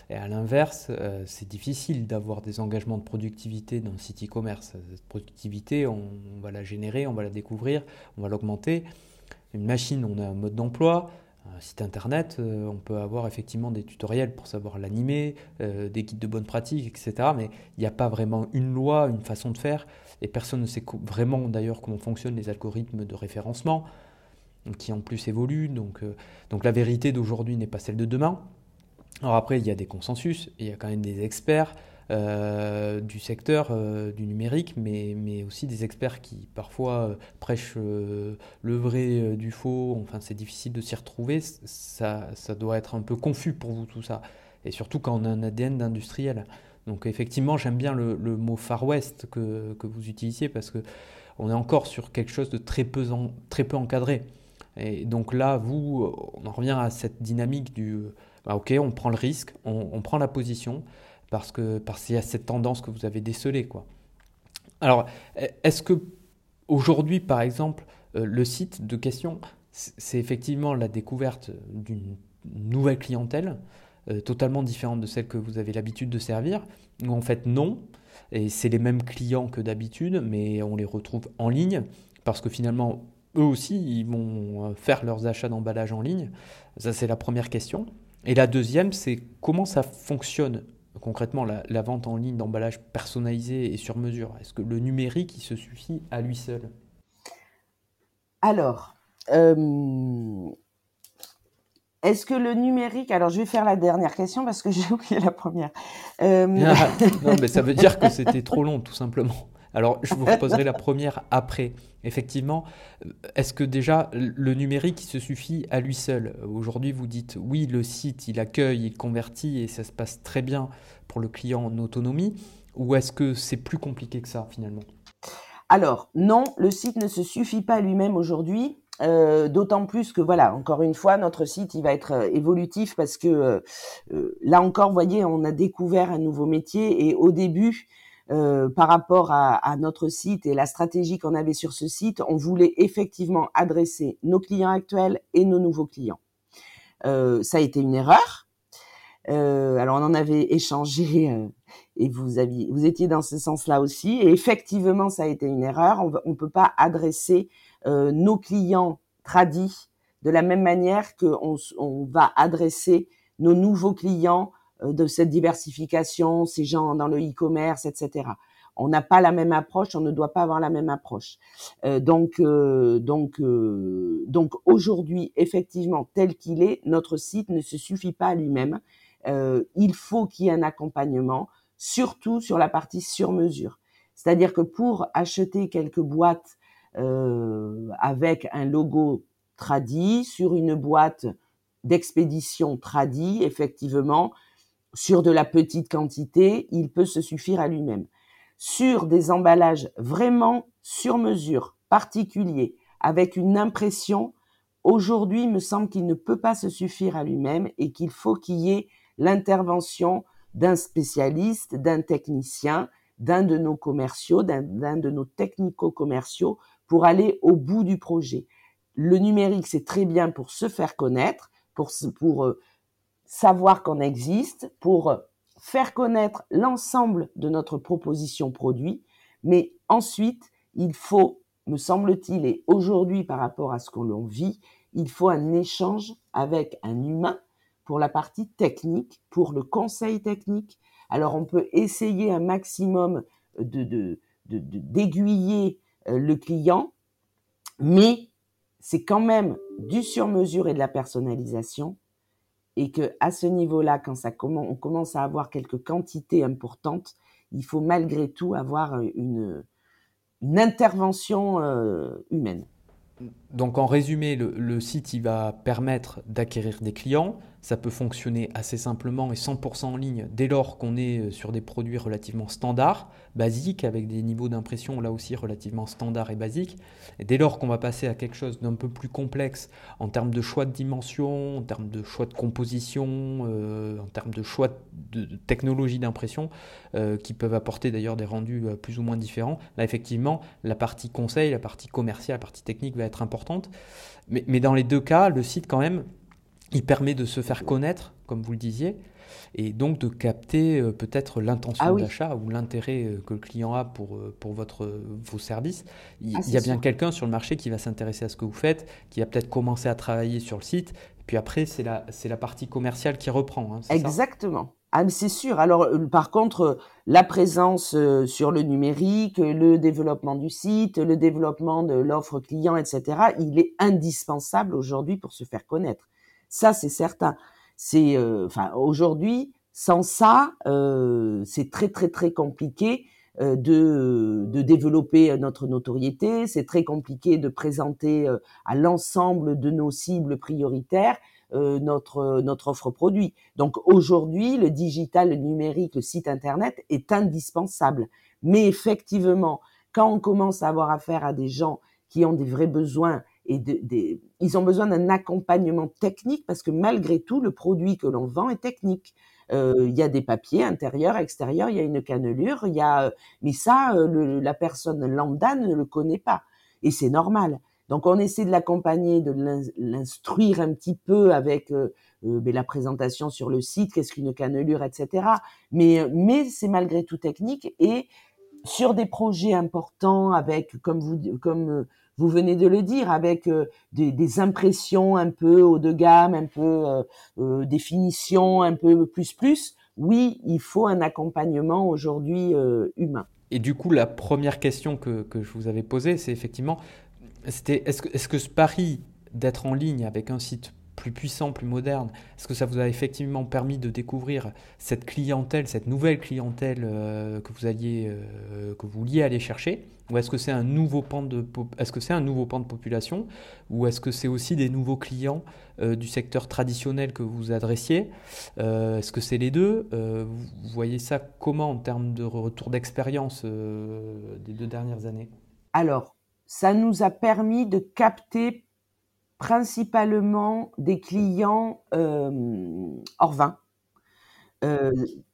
et à l'inverse, euh, c'est difficile d'avoir des engagements de productivité dans le site e-commerce. Cette productivité, on va la générer, on va la découvrir, on va l'augmenter. Une machine, on a un mode d'emploi, un site internet, euh, on peut avoir effectivement des tutoriels pour savoir l'animer, euh, des guides de bonne pratique, etc. Mais il n'y a pas vraiment une loi, une façon de faire, et personne ne sait vraiment d'ailleurs comment fonctionnent les algorithmes de référencement, qui en plus évoluent. Donc, euh, donc la vérité d'aujourd'hui n'est pas celle de demain. Alors après, il y a des consensus, il y a quand même des experts. Euh, du secteur euh, du numérique, mais, mais, aussi des experts qui parfois euh, prêchent le vrai du faux. Enfin, c'est difficile de s'y retrouver. Ça, ça doit être un peu confus pour vous tout ça. Et surtout quand on a un ADN d'industriel. Donc effectivement, j'aime bien le, mot Far West que, que, vous utilisiez parce que on est encore sur quelque chose de très peu, très peu encadré. Et donc là, vous, on en revient à cette dynamique du, bah, ok, on prend le risque, on, on prend la position, parce que parce qu'il y a cette tendance que vous avez décelée quoi. Alors, est-ce que aujourd'hui, par exemple, euh, le site de question, c'est effectivement la découverte d'une nouvelle clientèle euh, totalement différente de celle que vous avez l'habitude de servir Ou en fait non, et c'est les mêmes clients que d'habitude, mais on les retrouve en ligne parce que finalement eux aussi ils vont euh, faire leurs achats d'emballage en ligne? Ça c'est la première question. Et la deuxième, c'est comment ça fonctionne concrètement la, vente en ligne d'emballage personnalisé et sur mesure Est-ce que le numérique, il se suffit à lui seul? Alors, euh, est-ce que le numérique... Alors, je vais faire la dernière question parce que j'ai oublié la première. Euh, non, mais ça veut dire que c'était trop long, tout simplement. Alors, je vous reposerai la première après. Effectivement, est-ce que déjà le numérique se suffit à lui seul? Aujourd'hui, vous dites oui, le site, il accueille, il convertit et ça se passe très bien pour le client en autonomie. Ou est-ce que c'est plus compliqué que ça finalement? Alors, non, le site ne se suffit pas lui-même aujourd'hui. Euh, d'autant plus que voilà, encore une fois, notre site il va être euh, évolutif parce que euh, là encore, vous voyez, on a découvert un nouveau métier et au début, euh, par rapport à, notre site et la stratégie qu'on avait sur ce site, on voulait effectivement adresser nos clients actuels et nos nouveaux clients. Euh, ça a été une erreur. Euh, alors on en avait échangé et vous aviez, vous étiez dans ce sens-là aussi. Et effectivement, ça a été une erreur. On ne peut pas adresser nos clients tradis de la même manière qu'on on va adresser nos nouveaux clients de cette diversification, ces gens dans le e-commerce, etc. On n'a pas la même approche, on ne doit pas avoir la même approche. donc, donc, donc aujourd'hui, effectivement, tel qu'il est, notre site ne se suffit pas à lui-même. il faut qu'il y ait un accompagnement, surtout sur la partie sur mesure. C'est-à-dire que pour acheter quelques boîtes euh, avec un logo tradi sur une boîte d'expédition tradi, effectivement, sur de la petite quantité, il peut se suffire à lui-même. Sur des emballages vraiment sur mesure, particuliers, avec une impression, aujourd'hui, il me semble qu'il ne peut pas se suffire à lui-même et qu'il faut qu'il y ait l'intervention d'un spécialiste, d'un technicien, d'un de nos commerciaux, d'un de nos technico-commerciaux pour aller au bout du projet. Le numérique, c'est très bien pour se faire connaître, pour, pour euh, savoir qu'on existe, pour faire connaître l'ensemble de notre proposition produit, mais ensuite, il faut, me semble-t-il, et aujourd'hui par rapport à ce que l'on vit, il faut un échange avec un humain pour la partie technique, pour le conseil technique. Alors on peut essayer un maximum de, d'aiguiller euh, le client, mais c'est quand même du sur-mesure et de la personnalisation, et que à ce niveau-là, quand ça on commence à avoir quelques quantités importantes, il faut malgré tout avoir une, intervention euh, humaine. Donc en résumé, le, site va permettre d'acquérir des clients. Ça peut fonctionner assez simplement et 100% en ligne dès lors qu'on est euh, sur des produits relativement standards, basiques, avec des niveaux d'impression là aussi relativement standards et basiques. Dès lors qu'on va passer à quelque chose d'un peu plus complexe en termes de choix de dimension, en termes de choix de composition, euh, en termes de choix de, technologie d'impression, euh, qui peuvent apporter d'ailleurs des rendus plus ou moins différents, là effectivement la partie conseil, la partie commerciale, la partie technique va être importante. Mais, mais dans les deux cas, le site quand même il permet de se faire connaître, comme vous le disiez, et donc de capter euh, peut-être l'intention ah d'achat ou l'intérêt euh, que le client a pour, euh, pour votre, vos services. Il, ah, y a bien quelqu'un sur le marché qui va s'intéresser à ce que vous faites, qui va peut-être commencer à travailler sur le site, puis après, c'est la, c'est la partie commerciale qui reprend. Hein, Exactement. Ah, c'est sûr. Alors, par contre, la présence sur le numérique, le développement du site, le développement de l'offre client, etc., il est indispensable aujourd'hui pour se faire connaître. Ça, c'est certain. C'est, euh, enfin, aujourd'hui, sans ça, euh, c'est très très très compliqué euh, de, de développer notre notoriété. C'est très compliqué de présenter à l'ensemble de nos cibles prioritaires notre notre offre produit. Donc aujourd'hui, le digital, le numérique, le site internet est indispensable. Mais effectivement, quand on commence à avoir affaire à des gens qui ont des vrais besoins et de, ils ont besoin d'un accompagnement technique parce que malgré tout, le produit que l'on vend est technique. Euh, il y a des papiers intérieurs, extérieurs, il y a une cannelure, il y a, mais ça, euh, la personne lambda ne le connaît pas et c'est normal. Donc on essaie de l'accompagner, de l'instruire un petit peu avec euh, ben, la présentation sur le site, qu'est-ce qu'une cannelure, etc. Mais mais c'est malgré tout technique et sur des projets importants avec comme vous comme vous venez de le dire, avec euh, des, impressions un peu haut de gamme, un peu euh, euh, définition, un peu plus plus. Oui, il faut un accompagnement aujourd'hui humain. Et du coup, la première question que, que je vous avais posée, c'est effectivement, c'était est-ce que, est-ce que ce pari d'être en ligne avec un site plus puissant, plus moderne Est-ce que ça vous a effectivement permis de découvrir cette clientèle, cette nouvelle clientèle que vous alliez, que vous vouliez aller chercher? Ou est-ce que c'est un nouveau pan de est-ce que c'est un nouveau pan de population? Ou est-ce que c'est aussi des nouveaux clients euh, du secteur traditionnel que vous adressiez? Euh, Est-ce que c'est les deux? Euh, Vous voyez ça comment en termes de retour d'expérience des deux dernières années? Alors, ça nous a permis de capter principalement des clients hors vin.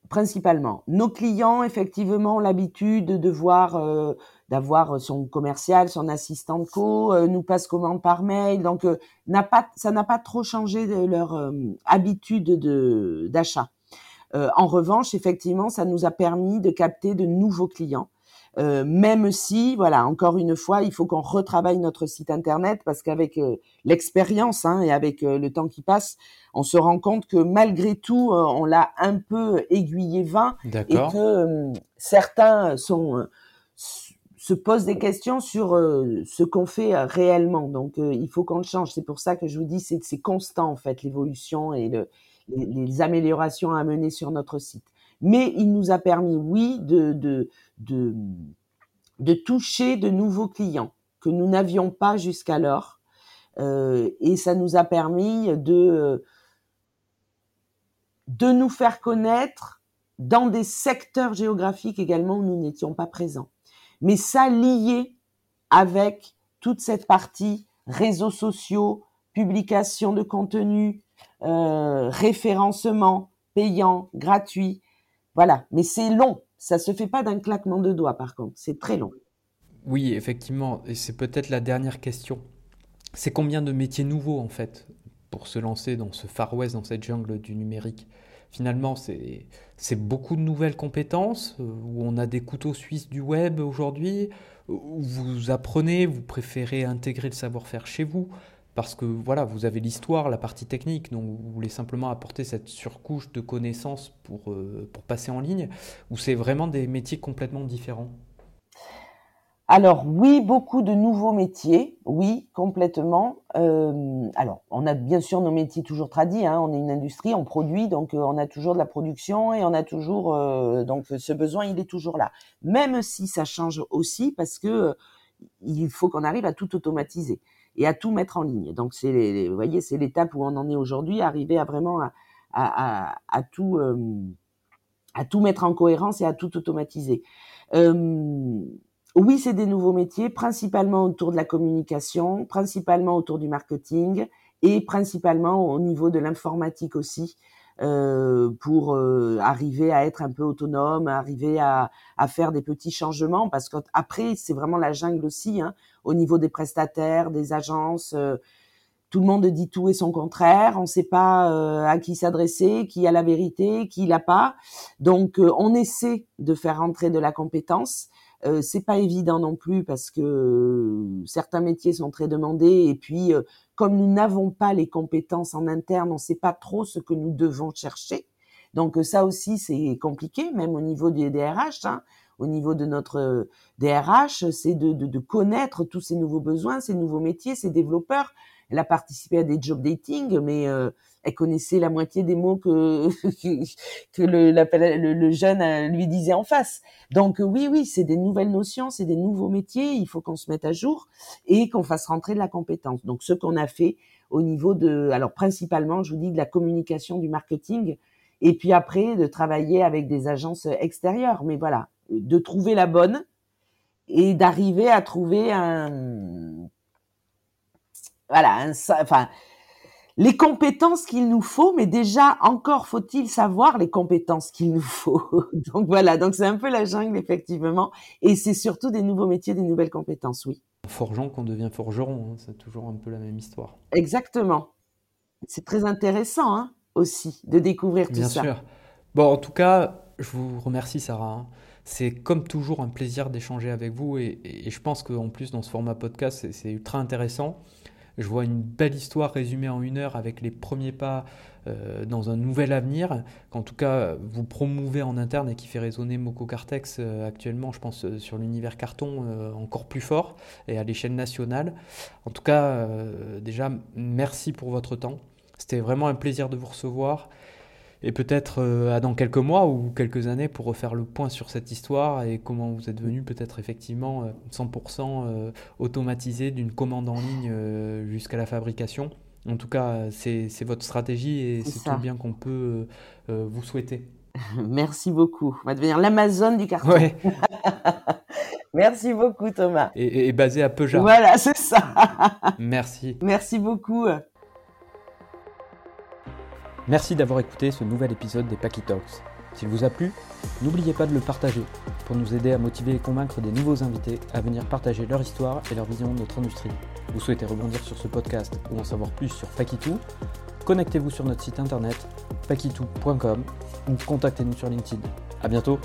principalement. Nos clients, effectivement, ont l'habitude de voir d'avoir son commercial, son assistant de co, euh, nous passe commande par mail. Donc, euh, n'a pas, ça n'a pas trop changé leur euh, habitude de, d'achat. en revanche, effectivement, ça nous a permis de capter de nouveaux clients. Euh, même si, voilà, encore une fois, il faut qu'on retravaille notre site internet parce qu'avec euh, l'expérience hein, et avec euh, le temps qui passe, on se rend compte que malgré tout, on l'a un peu aiguillé vain et que certains sont se posent des questions sur ce qu'on fait réellement. Donc, il faut qu'on le change. C'est pour ça que je vous dis, c'est c'est constant en fait l'évolution et le, les, les, améliorations à mener sur notre site. Mais il nous a permis, oui, de, de, de, toucher de nouveaux clients que nous n'avions pas jusqu'alors. Euh, et ça nous a permis de, de nous faire connaître dans des secteurs géographiques également où nous n'étions pas présents. Mais ça lié avec toute cette partie réseaux sociaux, publication de contenu, euh, référencement payant, gratuit. Voilà, mais c'est long. Ça se fait pas d'un claquement de doigts, par contre. C'est très long. Oui, effectivement. Et c'est peut-être la dernière question. C'est combien de métiers nouveaux, en fait, pour se lancer dans ce Far West, dans cette jungle du numérique? Finalement, c'est beaucoup de nouvelles compétences, euh, où on a des couteaux suisses du web aujourd'hui, où vous apprenez, vous préférez intégrer le savoir-faire chez vous parce que voilà, vous avez l'histoire, la partie technique, donc vous voulez simplement apporter cette surcouche de connaissances pour, euh, pour passer en ligne, ou c'est vraiment des métiers complètement différents? Alors oui, beaucoup de nouveaux métiers, oui, complètement. Euh, alors, on a bien sûr nos métiers toujours tradis, hein, on est une industrie, on produit, donc euh, on a toujours de la production et on a toujours, donc ce besoin, il est toujours là. Même si ça change aussi parce que il faut qu'on arrive à tout automatiser et à tout mettre en ligne. Donc c'est, vous voyez, c'est l'étape où on en est aujourd'hui, arriver à vraiment à, tout euh, à tout mettre en cohérence et à tout automatiser. Euh, oui, c'est des nouveaux métiers, principalement autour de la communication, principalement autour du marketing et principalement au niveau de l'informatique aussi. Euh, pour arriver à être un peu autonome, arriver à, à faire des petits changements, parce qu'après c'est vraiment la jungle aussi, hein, au niveau des prestataires, des agences. Euh, tout le monde dit tout et son contraire. On ne sait pas à qui s'adresser, qui a la vérité, qui l'a pas. Donc, on essaie de faire rentrer de la compétence. Euh, c'est pas évident non plus parce que euh, certains métiers sont très demandés et puis euh, comme nous n'avons pas les compétences en interne, on ne sait pas trop ce que nous devons chercher. Donc ça aussi c'est compliqué, même au niveau des DRH. Au niveau de notre DRH, c'est de, de, de, connaître tous ces nouveaux besoins, ces nouveaux métiers, ces développeurs. Elle a participé à des job dating, mais elle connaissait la moitié des mots que que le, le, jeune euh, lui disait en face. Donc euh, oui, oui, c'est des nouvelles notions, c'est des nouveaux métiers. Il faut qu'on se mette à jour et qu'on fasse rentrer de la compétence. Donc ce qu'on a fait au niveau de, alors principalement, je vous dis de la communication, du marketing, et puis après de travailler avec des agences extérieures. Mais voilà, de trouver la bonne et d'arriver à trouver un, voilà, un, enfin les compétences qu'il nous faut, mais déjà encore faut-il savoir les compétences qu'il nous faut. donc voilà, donc c'est un peu la jungle effectivement, et c'est surtout des nouveaux métiers, des nouvelles compétences, oui. Forgeant qu'on devient forgeron, hein, c'est toujours un peu la même histoire. Exactement. C'est très intéressant hein, aussi de découvrir tout ça. Bien sûr. Bon, en tout cas, je vous remercie Sarah. Hein. C'est comme toujours un plaisir d'échanger avec vous et, je pense qu'en plus dans ce format podcast, c'est ultra intéressant. Je vois une belle histoire résumée en une heure avec les premiers pas euh, dans un nouvel avenir, qu'en tout cas vous promouvez en interne et qui fait résonner Moco Cartex euh, actuellement, je pense, euh, sur l'univers carton encore plus fort et à l'échelle nationale. En tout cas, déjà, merci pour votre temps. C'était vraiment un plaisir de vous recevoir et peut-être euh, dans quelques mois ou quelques années pour refaire le point sur cette histoire et comment vous êtes venu peut-être effectivement 100% euh, euh, automatisé d'une commande en ligne jusqu'à la fabrication. En tout cas, c'est votre stratégie et c'est tout bien qu'on peut vous souhaiter. Merci beaucoup. On va devenir l'Amazon du carton. Merci beaucoup Thomas. Et, et basé à Peugeot. Voilà, c'est ça. Merci. Merci beaucoup. Merci d'avoir écouté ce nouvel épisode des Packy Talks. S'il vous a plu, n'oubliez pas de le partager pour nous aider à motiver et convaincre des nouveaux invités à venir partager leur histoire et leur vision de notre industrie. Vous souhaitez rebondir sur ce podcast ou en savoir plus sur Pakitou? Connectez-vous sur notre site internet pakitou.com ou contactez-nous sur LinkedIn. A bientôt